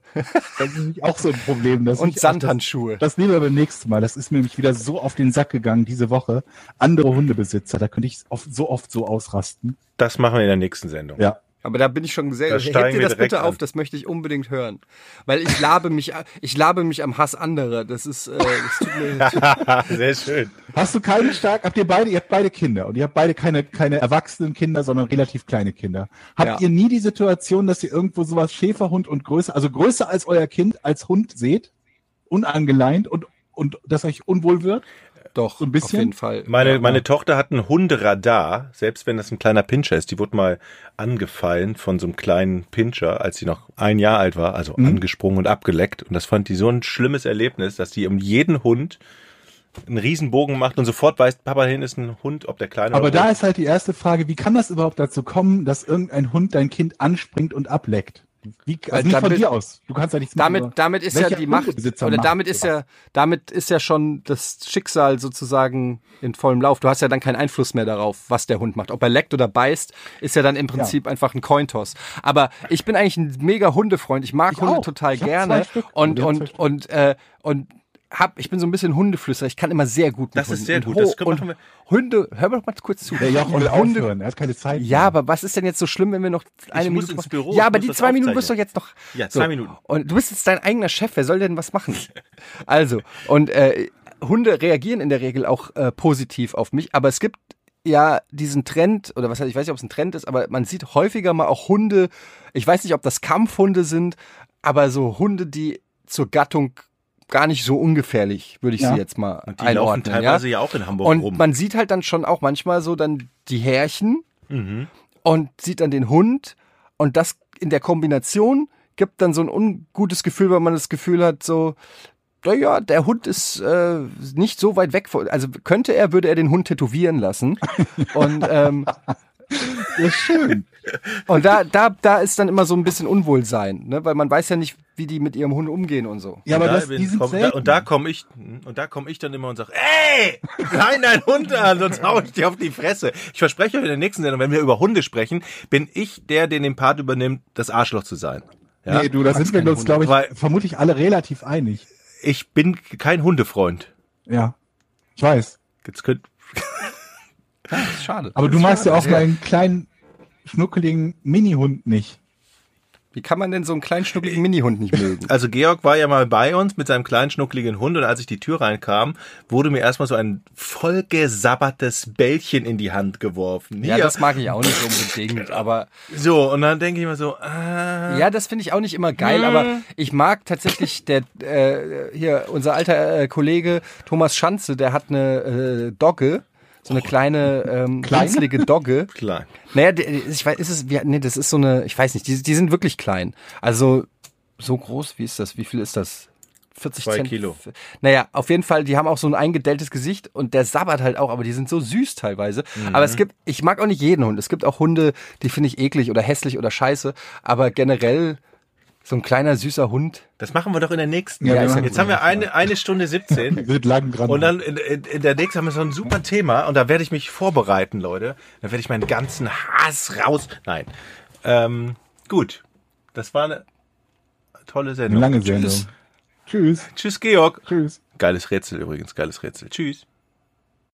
Das ist nämlich auch so ein Problem. Dass Und ich, Sandhandschuhe. Das, das nehmen wir beim nächsten Mal. Das ist mir nämlich wieder so auf den Sack gegangen diese Woche. Andere Hundebesitzer, da könnte ich oft, so oft so ausrasten. Das machen wir in der nächsten Sendung. Ja. Aber da bin ich schon sehr. Da Hebt dir das bitte auf, an. das möchte ich unbedingt hören. Weil ich labe mich, ich labe mich am Hass anderer. Das ist, äh, das tut mir, Sehr schön. Hast du keine stark, habt ihr beide, ihr habt beide Kinder und ihr habt beide keine, keine erwachsenen Kinder, sondern relativ kleine Kinder. Habt Ja. ihr nie die Situation, dass ihr irgendwo sowas Schäferhund und größer, also größer als euer Kind als Hund seht? Unangeleint und, und das euch unwohl wird? Doch, So ein bisschen? auf jeden Fall. Meine, Ja. meine Tochter hat ein Hunderadar, selbst wenn das ein kleiner Pinscher ist. Die wurde mal angefallen von so einem kleinen Pinscher, als sie noch ein Jahr alt war, also angesprungen und abgeleckt. Und das fand die so ein schlimmes Erlebnis, dass die um jeden Hund einen Riesenbogen macht und sofort weiß, Papa, hin ist ein Hund, ob der kleine Aber oder da ist halt die erste Frage, wie kann das überhaupt dazu kommen, dass irgendein Hund dein Kind anspringt und ableckt? Wie, also nicht von damit- dir aus. Du kannst ja nichts machen, Damit, aber damit ist ja die Macht, oder damit ist ja, damit ist ja schon das Schicksal sozusagen in vollem Lauf. Du hast ja dann keinen Einfluss mehr darauf, was der Hund macht. Ob er leckt oder beißt, ist ja dann im Prinzip einfach ein Cointoss. Aber ich bin eigentlich ein mega Hundefreund. Ich mag Ich Hunde auch. total gerne. Und, und, Stück. und, äh, und hab, ich bin so ein bisschen Hundeflüsterer. Ich kann immer sehr gut mit Das ist Hunden. sehr und gut. Das können- und machen wir- Hunde, hör mal kurz zu. Der Jochen will und Hunde, aufhören, er hat keine Zeit. ja, mehr. aber was ist denn jetzt so schlimm, wenn wir noch eine muss Minute ins Büro, Ja, ich aber muss die zwei Minuten bist du jetzt noch. Ja, zwei Minuten. Und du bist jetzt dein eigener Chef. Wer soll denn was machen? Also und äh, Hunde reagieren in der Regel auch äh, positiv auf mich, aber es gibt ja diesen Trend oder was heißt, ich weiß nicht, ob es ein Trend ist, aber man sieht häufiger mal auch Hunde. Ich weiß nicht, ob das Kampfhunde sind, aber so Hunde, die zur Gattung gar nicht so ungefährlich, würde ich Ja. sie jetzt mal Und die laufen einordnen. teilweise ja? ja auch in Hamburg Und rum. man sieht halt dann schon auch manchmal so dann die Härchen Mhm. und sieht dann den Hund und das in der Kombination gibt dann so ein ungutes Gefühl, weil man das Gefühl hat, so, naja, der Hund ist äh, nicht so weit weg von, also könnte er, würde er den Hund tätowieren lassen. Und, ähm, Ja, schön. und da, da, da ist dann immer so ein bisschen Unwohlsein, ne? weil man weiß ja nicht, wie die mit ihrem Hund umgehen und so. Ja, aber Und da das, bin- die sind komm, da, und da komme ich und da komme ich dann immer und sage, ey, nein, dein Hund an, sonst hau ich dir auf die Fresse. Ich verspreche euch in der nächsten Sendung, wenn wir über Hunde sprechen, bin ich der, der den Part übernimmt, das Arschloch zu sein. Ja? nee, du, da sind wir uns, glaube ich, Weil- vermutlich alle relativ einig. Ich bin kein Hundefreund. Ja. Ich weiß. Jetzt könnt, Das ist schade. Aber du magst ja auch meinen kleinen, schnuckeligen Mini-Hund nicht. Wie kann man denn so einen kleinen schnuckligen Minihund nicht mögen? also Georg war ja mal bei uns mit seinem kleinen schnuckligen Hund und als ich die Tür reinkam, wurde mir erstmal so ein vollgesabbertes Bällchen in die Hand geworfen. Ja, Hier. das mag ich auch nicht unbedingt, aber so, und dann denke ich mir so, ah, Ja, das finde ich auch nicht immer geil, aber ich mag tatsächlich der äh, hier unser alter äh, Kollege Thomas Schanze, der hat eine äh, Dogge, so eine kleine ähm, Klein? winzlige Dogge. klein. Naja, ich weiß, ist es wie, nee, das ist so eine, ich weiß nicht, die, die sind wirklich klein. Also so groß, wie ist das? Wie viel ist das? 40 Zwei Cent. Kilo. Naja, auf jeden Fall, die haben auch so ein eingedelltes Gesicht und der sabbert halt auch, aber die sind so süß teilweise. Mhm. Aber es gibt, ich mag auch nicht jeden Hund. Es gibt auch Hunde, die finde ich eklig oder hässlich oder scheiße. Aber generell so ein kleiner süßer Hund. Das machen wir doch in der nächsten. Ja, wir jetzt haben wir eine, eine Stunde 17. Wird lang dran. Und dann in, in, in der nächsten haben wir so ein super Thema und da werde ich mich vorbereiten, Leute. Da werde ich meinen ganzen Hass raus. Nein. Ähm, gut. Das war eine tolle Eine Sendung. lange Tschüss. Sendung. Tschüss. Tschüss, Georg. Tschüss. Geiles Rätsel übrigens, geiles Rätsel. Tschüss.